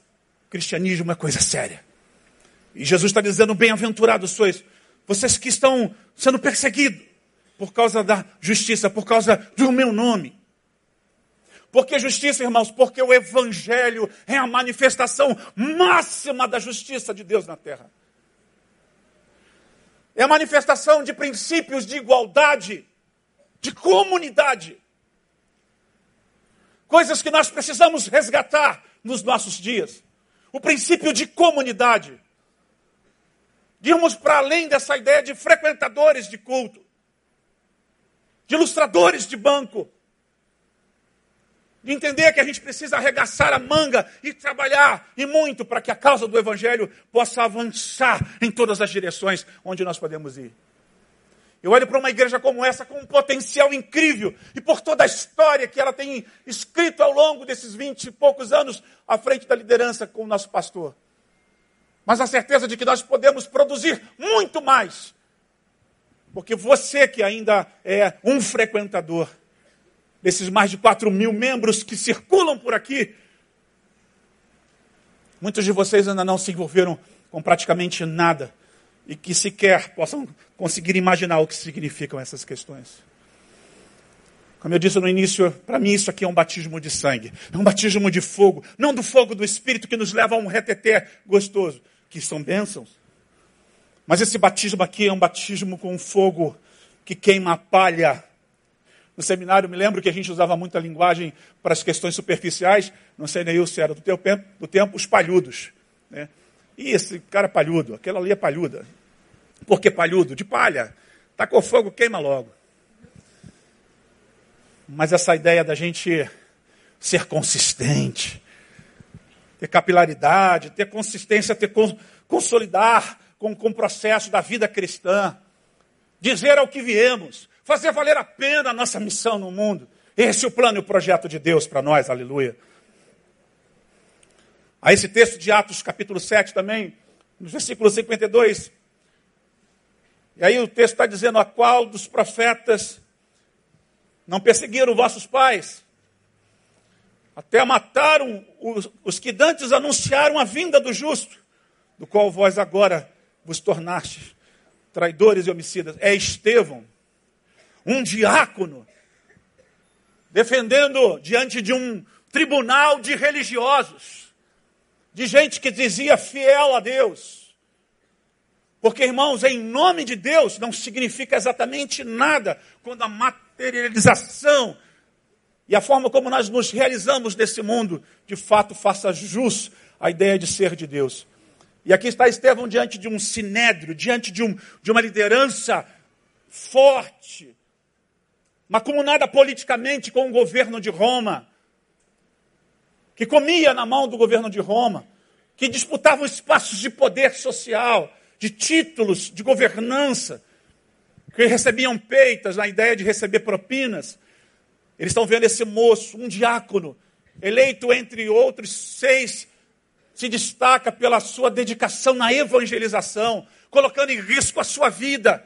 cristianismo é coisa séria. E Jesus está dizendo: bem-aventurados sois, vocês que estão sendo perseguidos por causa da justiça, por causa do meu nome. Porque justiça, irmãos, porque o Evangelho é a manifestação máxima da justiça de Deus na terra. É a manifestação de princípios de igualdade, de comunidade. Coisas que nós precisamos resgatar nos nossos dias. O princípio de comunidade. De irmos para além dessa ideia de frequentadores de culto, de ilustradores de banco, de entender que a gente precisa arregaçar a manga e trabalhar e muito para que a causa do Evangelho possa avançar em todas as direções onde nós podemos ir. Eu olho para uma igreja como essa com um potencial incrível e por toda a história que ela tem escrito ao longo desses vinte e poucos anos à frente da liderança com o nosso pastor. Mas a certeza de que nós podemos produzir muito mais. Porque você que ainda é um frequentador, desses mais de 4 mil membros que circulam por aqui, muitos de vocês ainda não se envolveram com praticamente nada e que sequer possam conseguir imaginar o que significam essas questões. Como eu disse no início, para mim isso aqui é um batismo de sangue, é um batismo de fogo, não do fogo do Espírito que nos leva a um reteté gostoso, que são bênçãos. Mas esse batismo aqui é um batismo com fogo que queima a palha no seminário, me lembro que a gente usava muita linguagem para as questões superficiais, não sei nem eu se era do, teu tempo, do tempo, os palhudos. Né? E esse cara palhudo, aquela ali é palhuda. Por que palhudo? De palha. Tacou fogo, queima logo. Mas essa ideia da gente ser consistente, ter capilaridade, ter consistência, ter consolidar com, com o processo da vida cristã, dizer ao que viemos, fazer valer a pena a nossa missão no mundo. Esse é o plano e o projeto de Deus para nós, aleluia. A esse texto de Atos, capítulo 7 também, no versículo 52. E aí o texto está dizendo: A qual dos profetas não perseguiram vossos pais? Até mataram os, os que dantes anunciaram a vinda do justo, do qual vós agora vos tornastes traidores e homicidas. É Estevão, um diácono, defendendo diante de um tribunal de religiosos, de gente que dizia fiel a Deus. Porque, irmãos, em nome de Deus não significa exatamente nada quando a materialização e a forma como nós nos realizamos nesse mundo, de fato, faça jus à ideia de ser de Deus. E aqui está Estevão diante de um sinédrio, diante de, um, de uma liderança forte, macumunada politicamente com o governo de Roma, que comia na mão do governo de Roma, que disputavam espaços de poder social, de títulos de governança, que recebiam peitas na ideia de receber propinas. Eles estão vendo esse moço, um diácono, eleito entre outros seis, se destaca pela sua dedicação na evangelização, colocando em risco a sua vida.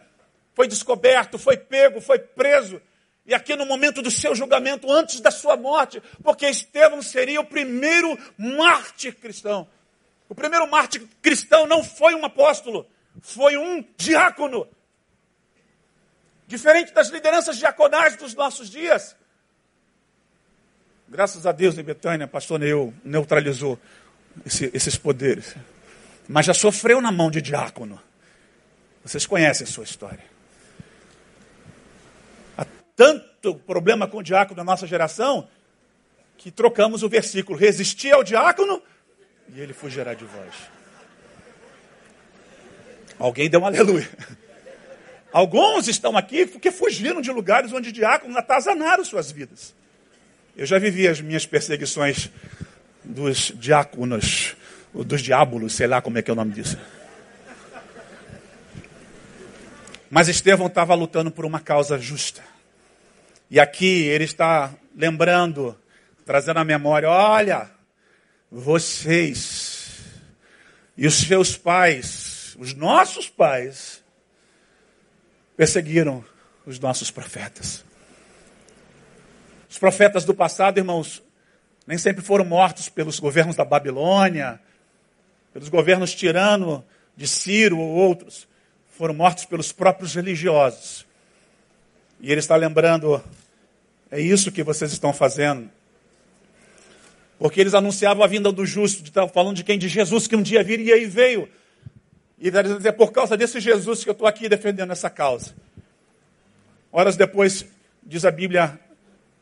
Foi descoberto, foi pego, foi preso, e aqui no momento do seu julgamento, antes da sua morte, porque Estevão seria o primeiro mártir cristão. O primeiro mártir cristão não foi um apóstolo, foi um diácono. Diferente das lideranças diaconais dos nossos dias. Graças a Deus, em Betânia, pastor Neu neutralizou esse, esses poderes. Mas já sofreu na mão de diácono. Vocês conhecem a sua história tanto problema com o diácono da nossa geração que trocamos o versículo: resistir ao diácono e ele fugirá de vós. Alguém deu um aleluia. Alguns estão aqui porque fugiram de lugares onde diáconos atazanaram suas vidas. Eu já vivi as minhas perseguições dos diáconos, dos diábolos, sei lá como é que é o nome disso. Mas Estevão estava lutando por uma causa justa. E aqui ele está lembrando, trazendo à memória: olha, vocês e os seus pais, os nossos pais, perseguiram os nossos profetas. Os profetas do passado, irmãos, nem sempre foram mortos pelos governos da Babilônia, pelos governos tirano de Ciro ou outros. Foram mortos pelos próprios religiosos. E ele está lembrando, é isso que vocês estão fazendo. Porque eles anunciavam a vinda do justo, estavam falando de quem? De Jesus que um dia viria e veio. E é por causa desse Jesus que eu estou aqui defendendo essa causa. Horas depois, diz a Bíblia,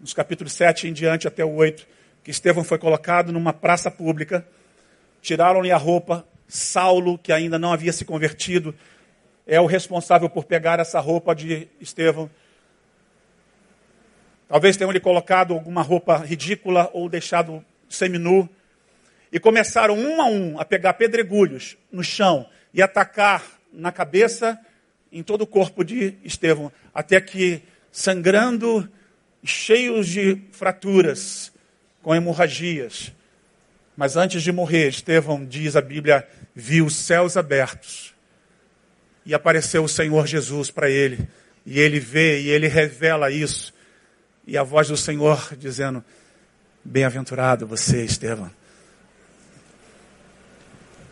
nos capítulos 7 em diante até o 8, que Estevão foi colocado numa praça pública, tiraram-lhe a roupa, Saulo, que ainda não havia se convertido, é o responsável por pegar essa roupa de Estevão. Talvez tenham lhe colocado alguma roupa ridícula ou deixado seminu. E começaram um a um a pegar pedregulhos no chão e atacar na cabeça, em todo o corpo de Estevão, até que, sangrando cheios de fraturas, com hemorragias. Mas antes de morrer, Estevão, diz a Bíblia, viu os céus abertos e apareceu o Senhor Jesus para ele. E ele vê e ele revela isso. E a voz do Senhor dizendo: Bem-aventurado você, Estevão.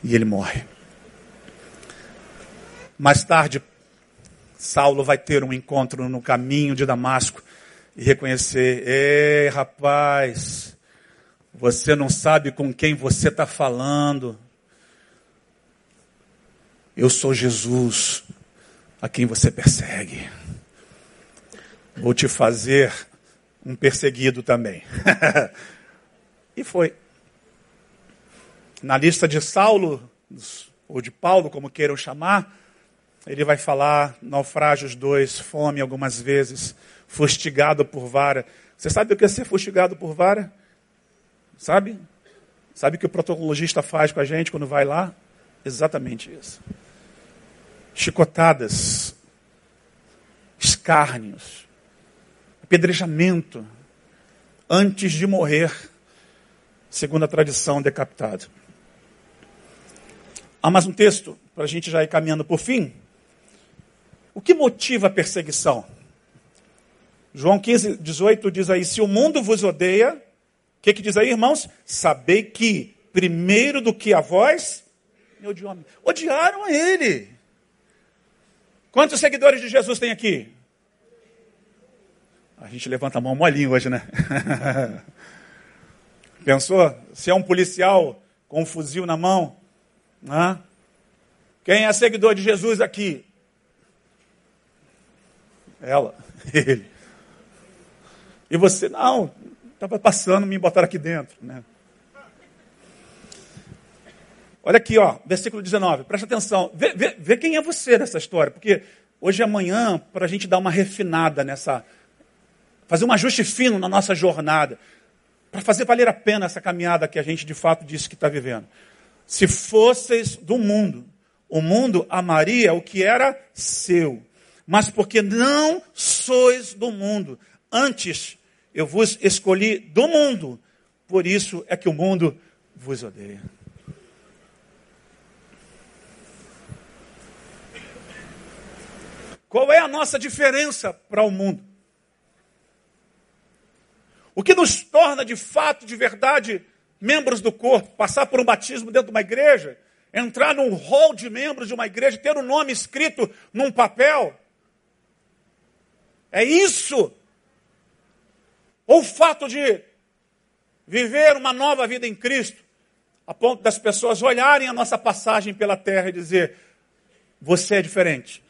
E ele morre. Mais tarde, Saulo vai ter um encontro no caminho de Damasco e reconhecer: ei, rapaz, você não sabe com quem você está falando. Eu sou Jesus, a quem você persegue. Vou te fazer um perseguido também. e foi. Na lista de Saulo, ou de Paulo, como queiram chamar, ele vai falar naufrágios dois, fome algumas vezes, fustigado por vara. Você sabe o que é ser fustigado por vara? Sabe? Sabe o que o protocologista faz com a gente quando vai lá? Exatamente isso. Chicotadas, escárnios, apedrejamento, antes de morrer, segundo a tradição, decapitado. Há mais um texto, para a gente já ir caminhando por fim. O que motiva a perseguição? João 15, 18 diz aí: Se o mundo vos odeia, o que, que diz aí, irmãos? Sabei que, primeiro do que a vós, me odiou. Odiaram a ele. Quantos seguidores de Jesus tem aqui? A gente levanta a mão molinho hoje, né? Pensou? Se é um policial com um fuzil na mão, né? quem é seguidor de Jesus aqui? Ela, ele. E você, não, estava passando, me botaram aqui dentro. Né? Olha aqui, ó, versículo 19, presta atenção. Vê, vê, vê quem é você nessa história, porque hoje e amanhã, para a gente dar uma refinada nessa. Fazer um ajuste fino na nossa jornada, para fazer valer a pena essa caminhada que a gente de fato disse que está vivendo. Se fosseis do mundo, o mundo amaria o que era seu. Mas porque não sois do mundo, Antes eu vos escolhi do mundo, por isso é que o mundo vos odeia. Qual é a nossa diferença para o mundo? O que nos torna de fato, de verdade, membros do corpo? Passar por um batismo dentro de uma igreja? Entrar num hall de membros de uma igreja, ter o um nome escrito num papel? É isso ou o fato de viver uma nova vida em Cristo, a ponto das pessoas olharem a nossa passagem pela terra e dizer: você é diferente.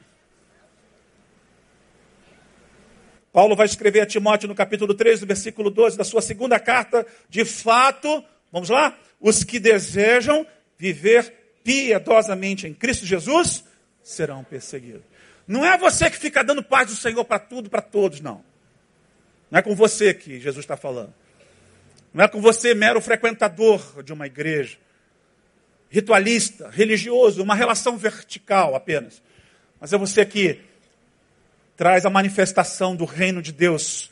Paulo vai escrever a Timóteo no capítulo 3, no versículo 12 da sua segunda carta, de fato, vamos lá, os que desejam viver piedosamente em Cristo Jesus serão perseguidos. Não é você que fica dando paz do Senhor para tudo, para todos, não. Não é com você que Jesus está falando. Não é com você mero frequentador de uma igreja, ritualista, religioso, uma relação vertical apenas. Mas é você que traz a manifestação do reino de Deus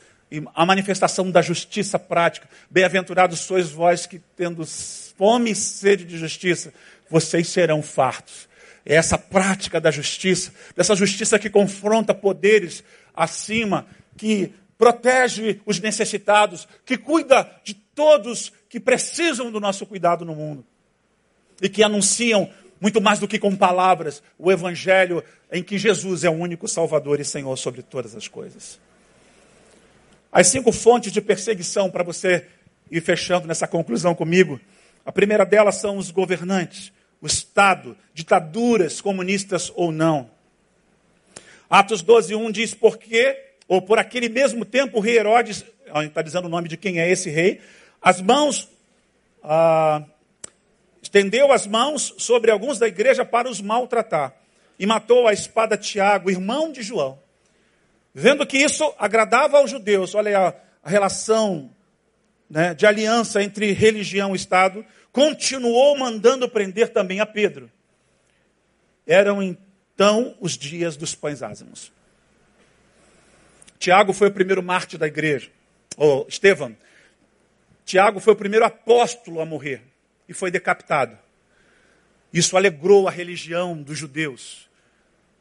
a manifestação da justiça prática. Bem-aventurados sois vós que, tendo fome e sede de justiça, vocês serão fartos. É essa prática da justiça, dessa justiça que confronta poderes acima, que protege os necessitados, que cuida de todos que precisam do nosso cuidado no mundo e que anunciam muito mais do que com palavras o evangelho em que Jesus é o único Salvador e Senhor sobre todas as coisas. As cinco fontes de perseguição, para você ir fechando nessa conclusão comigo. A primeira delas são os governantes, o Estado, ditaduras comunistas ou não. Atos 12, 1 diz porque, ou por aquele mesmo tempo, o rei Herodes, está dizendo o nome de quem é esse rei, as mãos, ah, estendeu as mãos sobre alguns da igreja para os maltratar, e matou a espada Tiago, irmão de João. Vendo que isso agradava aos judeus, olha a, relação né, de aliança entre religião e Estado, continuou mandando prender também a Pedro. Eram então os dias dos pães ázimos. Tiago foi o primeiro mártir da igreja, ou Estevão. Tiago foi o primeiro apóstolo a morrer e foi decapitado. Isso alegrou a religião dos judeus.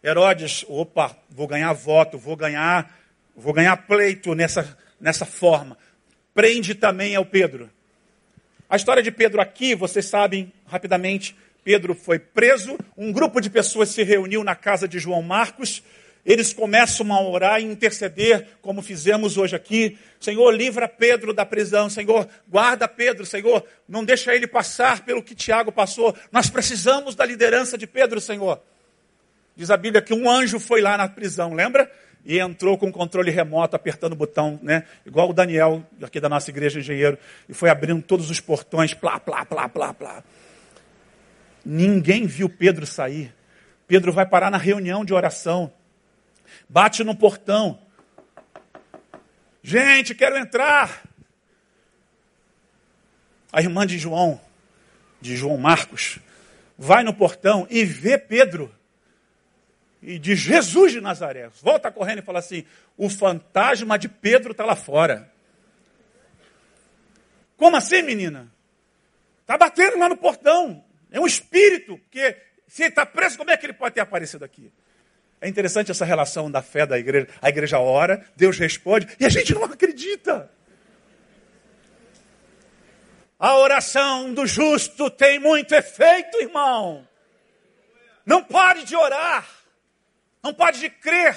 Herodes, opa, vou ganhar voto, vou ganhar, vou ganhar pleito nessa, nessa forma. Prende também ao Pedro. A história de Pedro aqui, vocês sabem rapidamente, Pedro foi preso, um grupo de pessoas se reuniu na casa de João Marcos, eles começam a orar e interceder, como fizemos hoje aqui. Senhor, livra Pedro da prisão. Senhor, guarda Pedro. Senhor, não deixa ele passar pelo que Tiago passou. Nós precisamos da liderança de Pedro, Senhor. Diz a Bíblia que um anjo foi lá na prisão, lembra? E entrou com controle remoto, apertando o botão, né? Igual o Daniel, aqui da nossa igreja engenheiro, e foi abrindo todos os portões, plá, plá, plá, plá, plá. Ninguém viu Pedro sair. Pedro vai parar na reunião de oração. Bate no portão. Gente, quero entrar. A irmã de João, de João Marcos, vai no portão e vê Pedro e de Jesus de Nazaré. Volta correndo e fala assim: o fantasma de Pedro está lá fora. Como assim, menina? Está batendo lá no portão. É um espírito, porque se ele está preso, como é que ele pode ter aparecido aqui? É interessante essa relação da fé da igreja. A igreja ora, Deus responde, e a gente não acredita. A oração do justo tem muito efeito, irmão. Não pare de orar. Não pode de crer.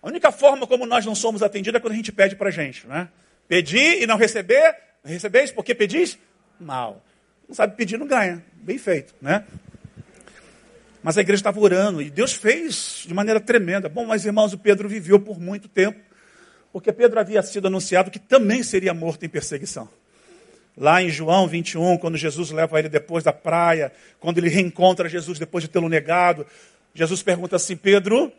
A única forma como nós não somos atendidos é quando a gente pede para a gente. Né? Pedir e não receber, recebeis porque pedis mal. Não sabe pedir, não ganha. Bem feito, né? Mas a igreja estava orando e Deus fez de maneira tremenda. Bom, mas irmãos, o Pedro viveu por muito tempo, porque Pedro havia sido anunciado que também seria morto em perseguição. Lá em João 21, quando Jesus leva ele depois da praia, quando ele reencontra Jesus depois de tê-lo negado, Jesus pergunta assim: Pedro,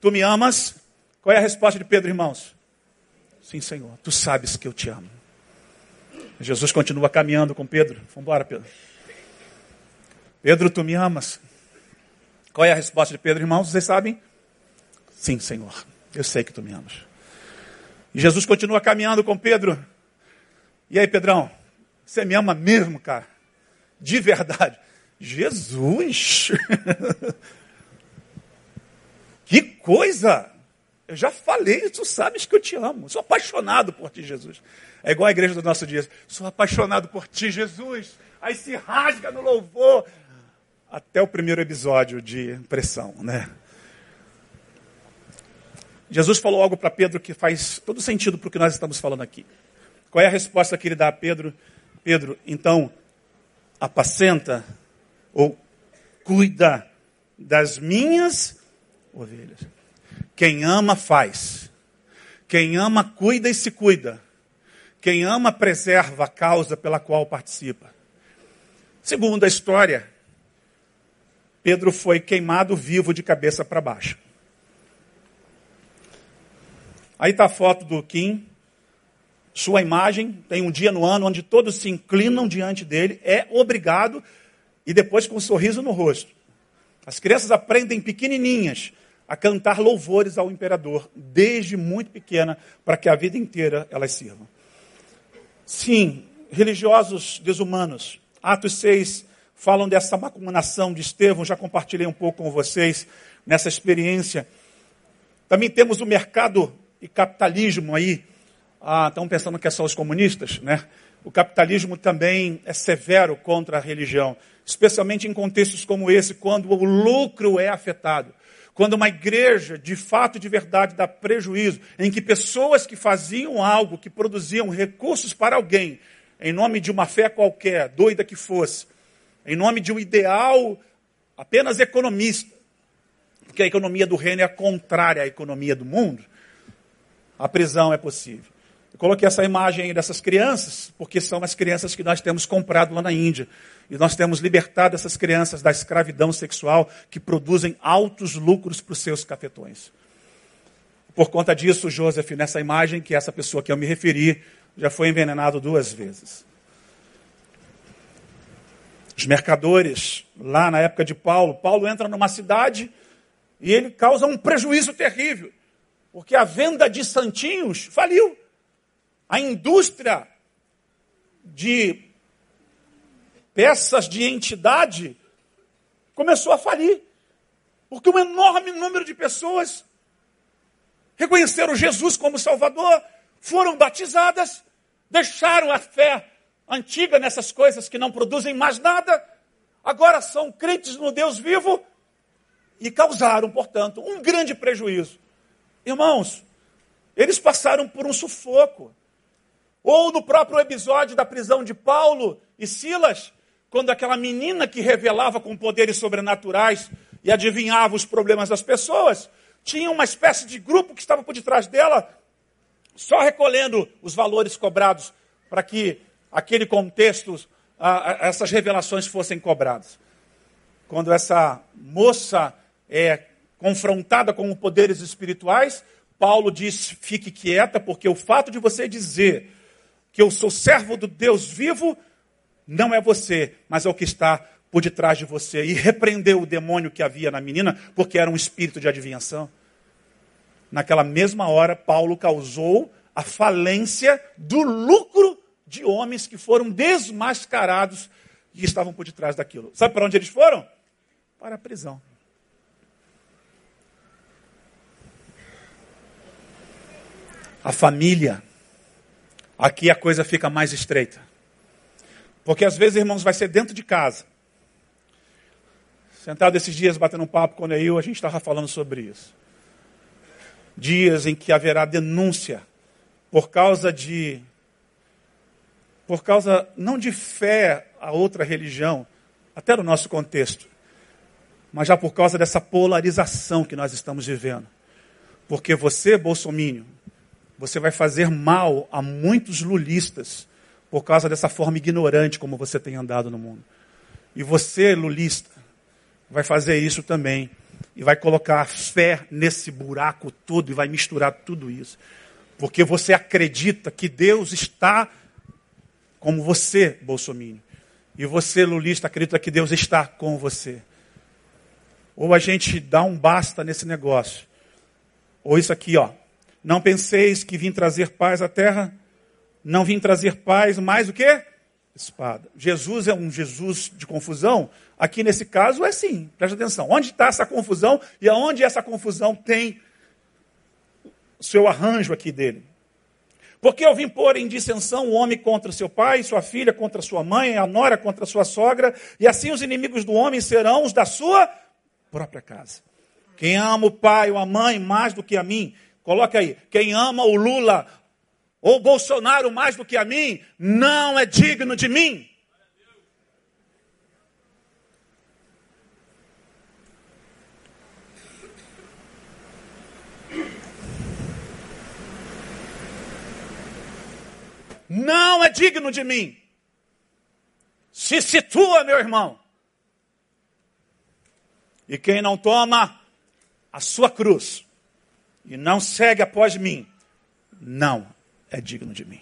tu me amas? Qual é a resposta de Pedro, irmãos? Sim, Senhor, tu sabes que eu te amo. Jesus continua caminhando com Pedro. Vamos embora, Pedro. Pedro, tu me amas? Qual é a resposta de Pedro, irmãos? Vocês sabem? Sim, Senhor, eu sei que tu me amas. E Jesus continua caminhando com Pedro. E aí, Pedrão, você me ama mesmo, cara? De verdade. Jesus! Que coisa! Eu já falei, tu sabes que eu te amo. Sou apaixonado por ti, Jesus. É igual a igreja do nosso dia. Sou apaixonado por ti, Jesus. Aí se rasga no louvor. Até o primeiro episódio de pressão, né? Jesus falou algo para Pedro que faz todo sentido para o que nós estamos falando aqui. Qual é a resposta que ele dá a Pedro? Pedro, então, apacenta ou cuida das minhas ovelhas. Quem ama, faz. Quem ama, cuida e se cuida. Quem ama, preserva a causa pela qual participa. Segundo a história, Pedro foi queimado vivo de cabeça para baixo. Aí está a foto do Kim, sua imagem, tem um dia no ano onde todos se inclinam diante dele, é obrigado e depois com um sorriso no rosto. As crianças aprendem pequenininhas a cantar louvores ao imperador, desde muito pequena, para que a vida inteira elas sirvam. Sim, religiosos desumanos. Atos 6 falam dessa macumanação de Estevão, já compartilhei um pouco com vocês nessa experiência. Também temos o mercado e capitalismo aí. Ah, estão pensando que é só os comunistas, né? O capitalismo também é severo contra a religião, especialmente em contextos como esse, quando o lucro é afetado. Quando uma igreja, de fato e de verdade, dá prejuízo, em que pessoas que faziam algo, que produziam recursos para alguém, em nome de uma fé qualquer, doida que fosse, em nome de um ideal apenas economista, porque a economia do reino é contrária à economia do mundo, a prisão é possível. Eu coloquei essa imagem dessas crianças, porque são as crianças que nós temos comprado lá na Índia. E nós temos libertado essas crianças da escravidão sexual que produzem altos lucros para os seus cafetões. Por conta disso, Joseph, nessa imagem, que essa pessoa que eu me referi, já foi envenenado duas vezes. Os mercadores, lá na época de Paulo, Paulo entra numa cidade e ele causa um prejuízo terrível, porque a venda de santinhos faliu. A indústria de peças de entidade, começou a falir. Porque um enorme número de pessoas reconheceram Jesus como Salvador, foram batizadas, deixaram a fé antiga nessas coisas que não produzem mais nada, agora são crentes no Deus vivo e causaram, portanto, um grande prejuízo. Irmãos, eles passaram por um sufoco. Ou no próprio episódio da prisão de Paulo e Silas, quando aquela menina que revelava com poderes sobrenaturais e adivinhava os problemas das pessoas, tinha uma espécie de grupo que estava por detrás dela, só recolhendo os valores cobrados para que aquele contexto, essas revelações fossem cobradas. Quando essa moça é confrontada com poderes espirituais, Paulo diz: fique quieta, porque o fato de você dizer que eu sou servo do Deus vivo não é você, mas é o que está por detrás de você. E repreendeu o demônio que havia na menina, porque era um espírito de adivinhação. Naquela mesma hora, Paulo causou a falência do lucro de homens que foram desmascarados e estavam por detrás daquilo. Sabe para onde eles foram? Para a prisão. A família. Aqui a coisa fica mais estreita. Porque às vezes, irmãos, vai ser dentro de casa. Sentado esses dias batendo um papo com o Neil, a gente estava falando sobre isso. Dias em que haverá denúncia por causa de. Por causa não de fé a outra religião, até no nosso contexto, mas já por causa dessa polarização que nós estamos vivendo. Porque você, bolsomínio, você vai fazer mal a muitos lulistas por causa dessa forma ignorante como você tem andado no mundo. E você, lulista, vai fazer isso também. E vai colocar fé nesse buraco todo e vai misturar tudo isso. Porque você acredita que Deus está como você, Bolsonaro. E você, lulista, acredita que Deus está com você. Ou a gente dá um basta nesse negócio. Ou isso aqui, ó. Não penseis que vim trazer paz à terra? Não vim trazer paz, mais o que? Espada. Jesus é um Jesus de confusão? Aqui nesse caso é sim, preste atenção. Onde está essa confusão e aonde essa confusão tem seu arranjo aqui dele? Porque eu vim pôr em dissensão o homem contra seu pai, sua filha contra sua mãe, a nora contra sua sogra, e assim os inimigos do homem serão os da sua própria casa. Quem ama o pai ou a mãe mais do que a mim, coloca aí. Quem ama o Lula ou Bolsonaro mais do que a mim, não é digno de mim. não é digno de mim. Se situa, meu irmão. E quem não toma a sua cruz e não segue após mim, não é digno de mim.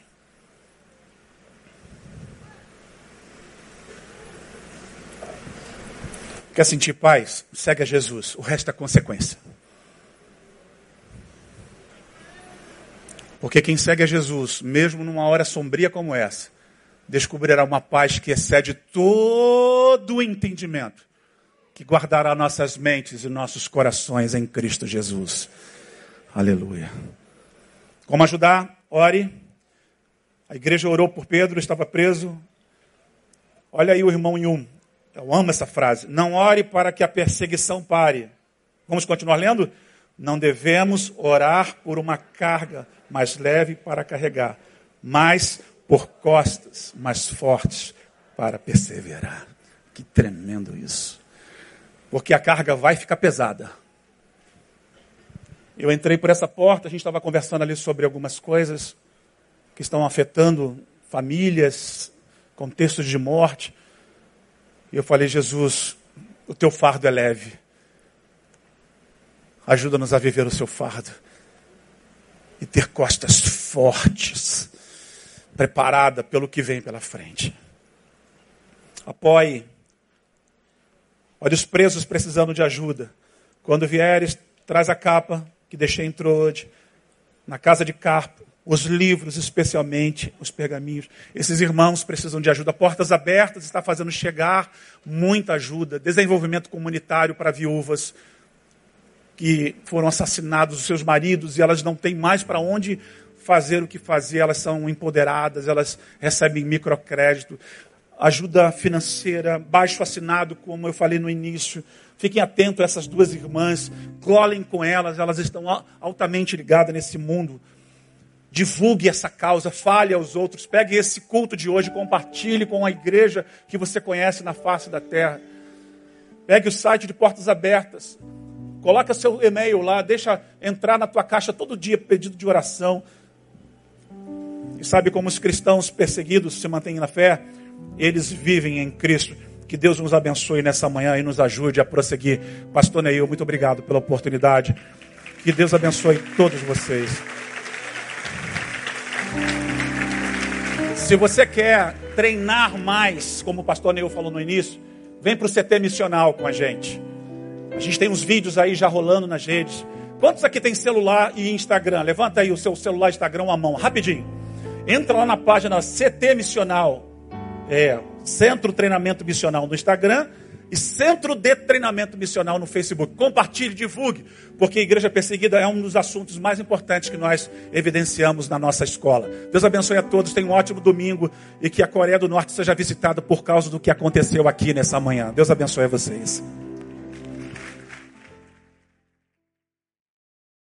Quer sentir paz? Segue a Jesus. O resto é consequência. Porque quem segue a Jesus, mesmo numa hora sombria como essa, descobrirá uma paz que excede todo o entendimento, que guardará nossas mentes e nossos corações em Cristo Jesus. Aleluia. Como ajudar? Ore. A igreja orou por Pedro, estava preso. Olha aí o irmão Yum. Eu amo essa frase. Não ore para que a perseguição pare. Vamos continuar lendo? Não devemos orar por uma carga mais leve para carregar, mas por costas mais fortes para perseverar. Que tremendo isso. Porque a carga vai ficar pesada. Eu entrei por essa porta, a gente estava conversando ali sobre algumas coisas que estão afetando famílias, contextos de morte. E eu falei, Jesus, o teu fardo é leve. Ajuda-nos a viver o seu fardo e ter costas fortes, preparada pelo que vem pela frente. Apoie. Olha os presos precisando de ajuda. Quando vieres, traz a capa que deixei em Trode, na casa de Carpo, os livros, especialmente os pergaminhos. Esses irmãos precisam de ajuda. Portas Abertas está fazendo chegar muita ajuda. Desenvolvimento comunitário para viúvas que foram assassinados, os seus maridos, e elas não têm mais para onde fazer o que fazer. Elas são empoderadas, elas recebem microcrédito. Ajuda financeira, baixo assinado, como eu falei no início. Fiquem atentos a essas duas irmãs, colhem com elas, elas estão altamente ligadas nesse mundo Divulgue essa causa, fale aos outros, pegue esse culto de hoje, compartilhe com a igreja que você conhece na face da terra. Pegue o site de Portas Abertas, coloque seu e-mail lá, deixa entrar na tua caixa todo dia pedido de oração. E sabe como os cristãos perseguidos se mantêm na fé? Eles vivem em Cristo. Que Deus nos abençoe nessa manhã e nos ajude a prosseguir. Pastor Neil, muito obrigado pela oportunidade. Que Deus abençoe todos vocês. Se você quer treinar mais, como o pastor Neil falou no início, vem para o CT missional com a gente. A gente tem uns vídeos aí já rolando nas redes. Quantos aqui tem celular e Instagram? Levanta aí o seu celular Instagram à mão, rapidinho. Entra lá na página CT Missional, é, Centro Treinamento Missional no Instagram e Centro de Treinamento Missional no Facebook. Compartilhe, divulgue, porque a igreja perseguida é um dos assuntos mais importantes que nós evidenciamos na nossa escola. Deus abençoe a todos, tenham um ótimo domingo e que a Coreia do Norte seja visitada por causa do que aconteceu aqui nessa manhã. Deus abençoe a vocês.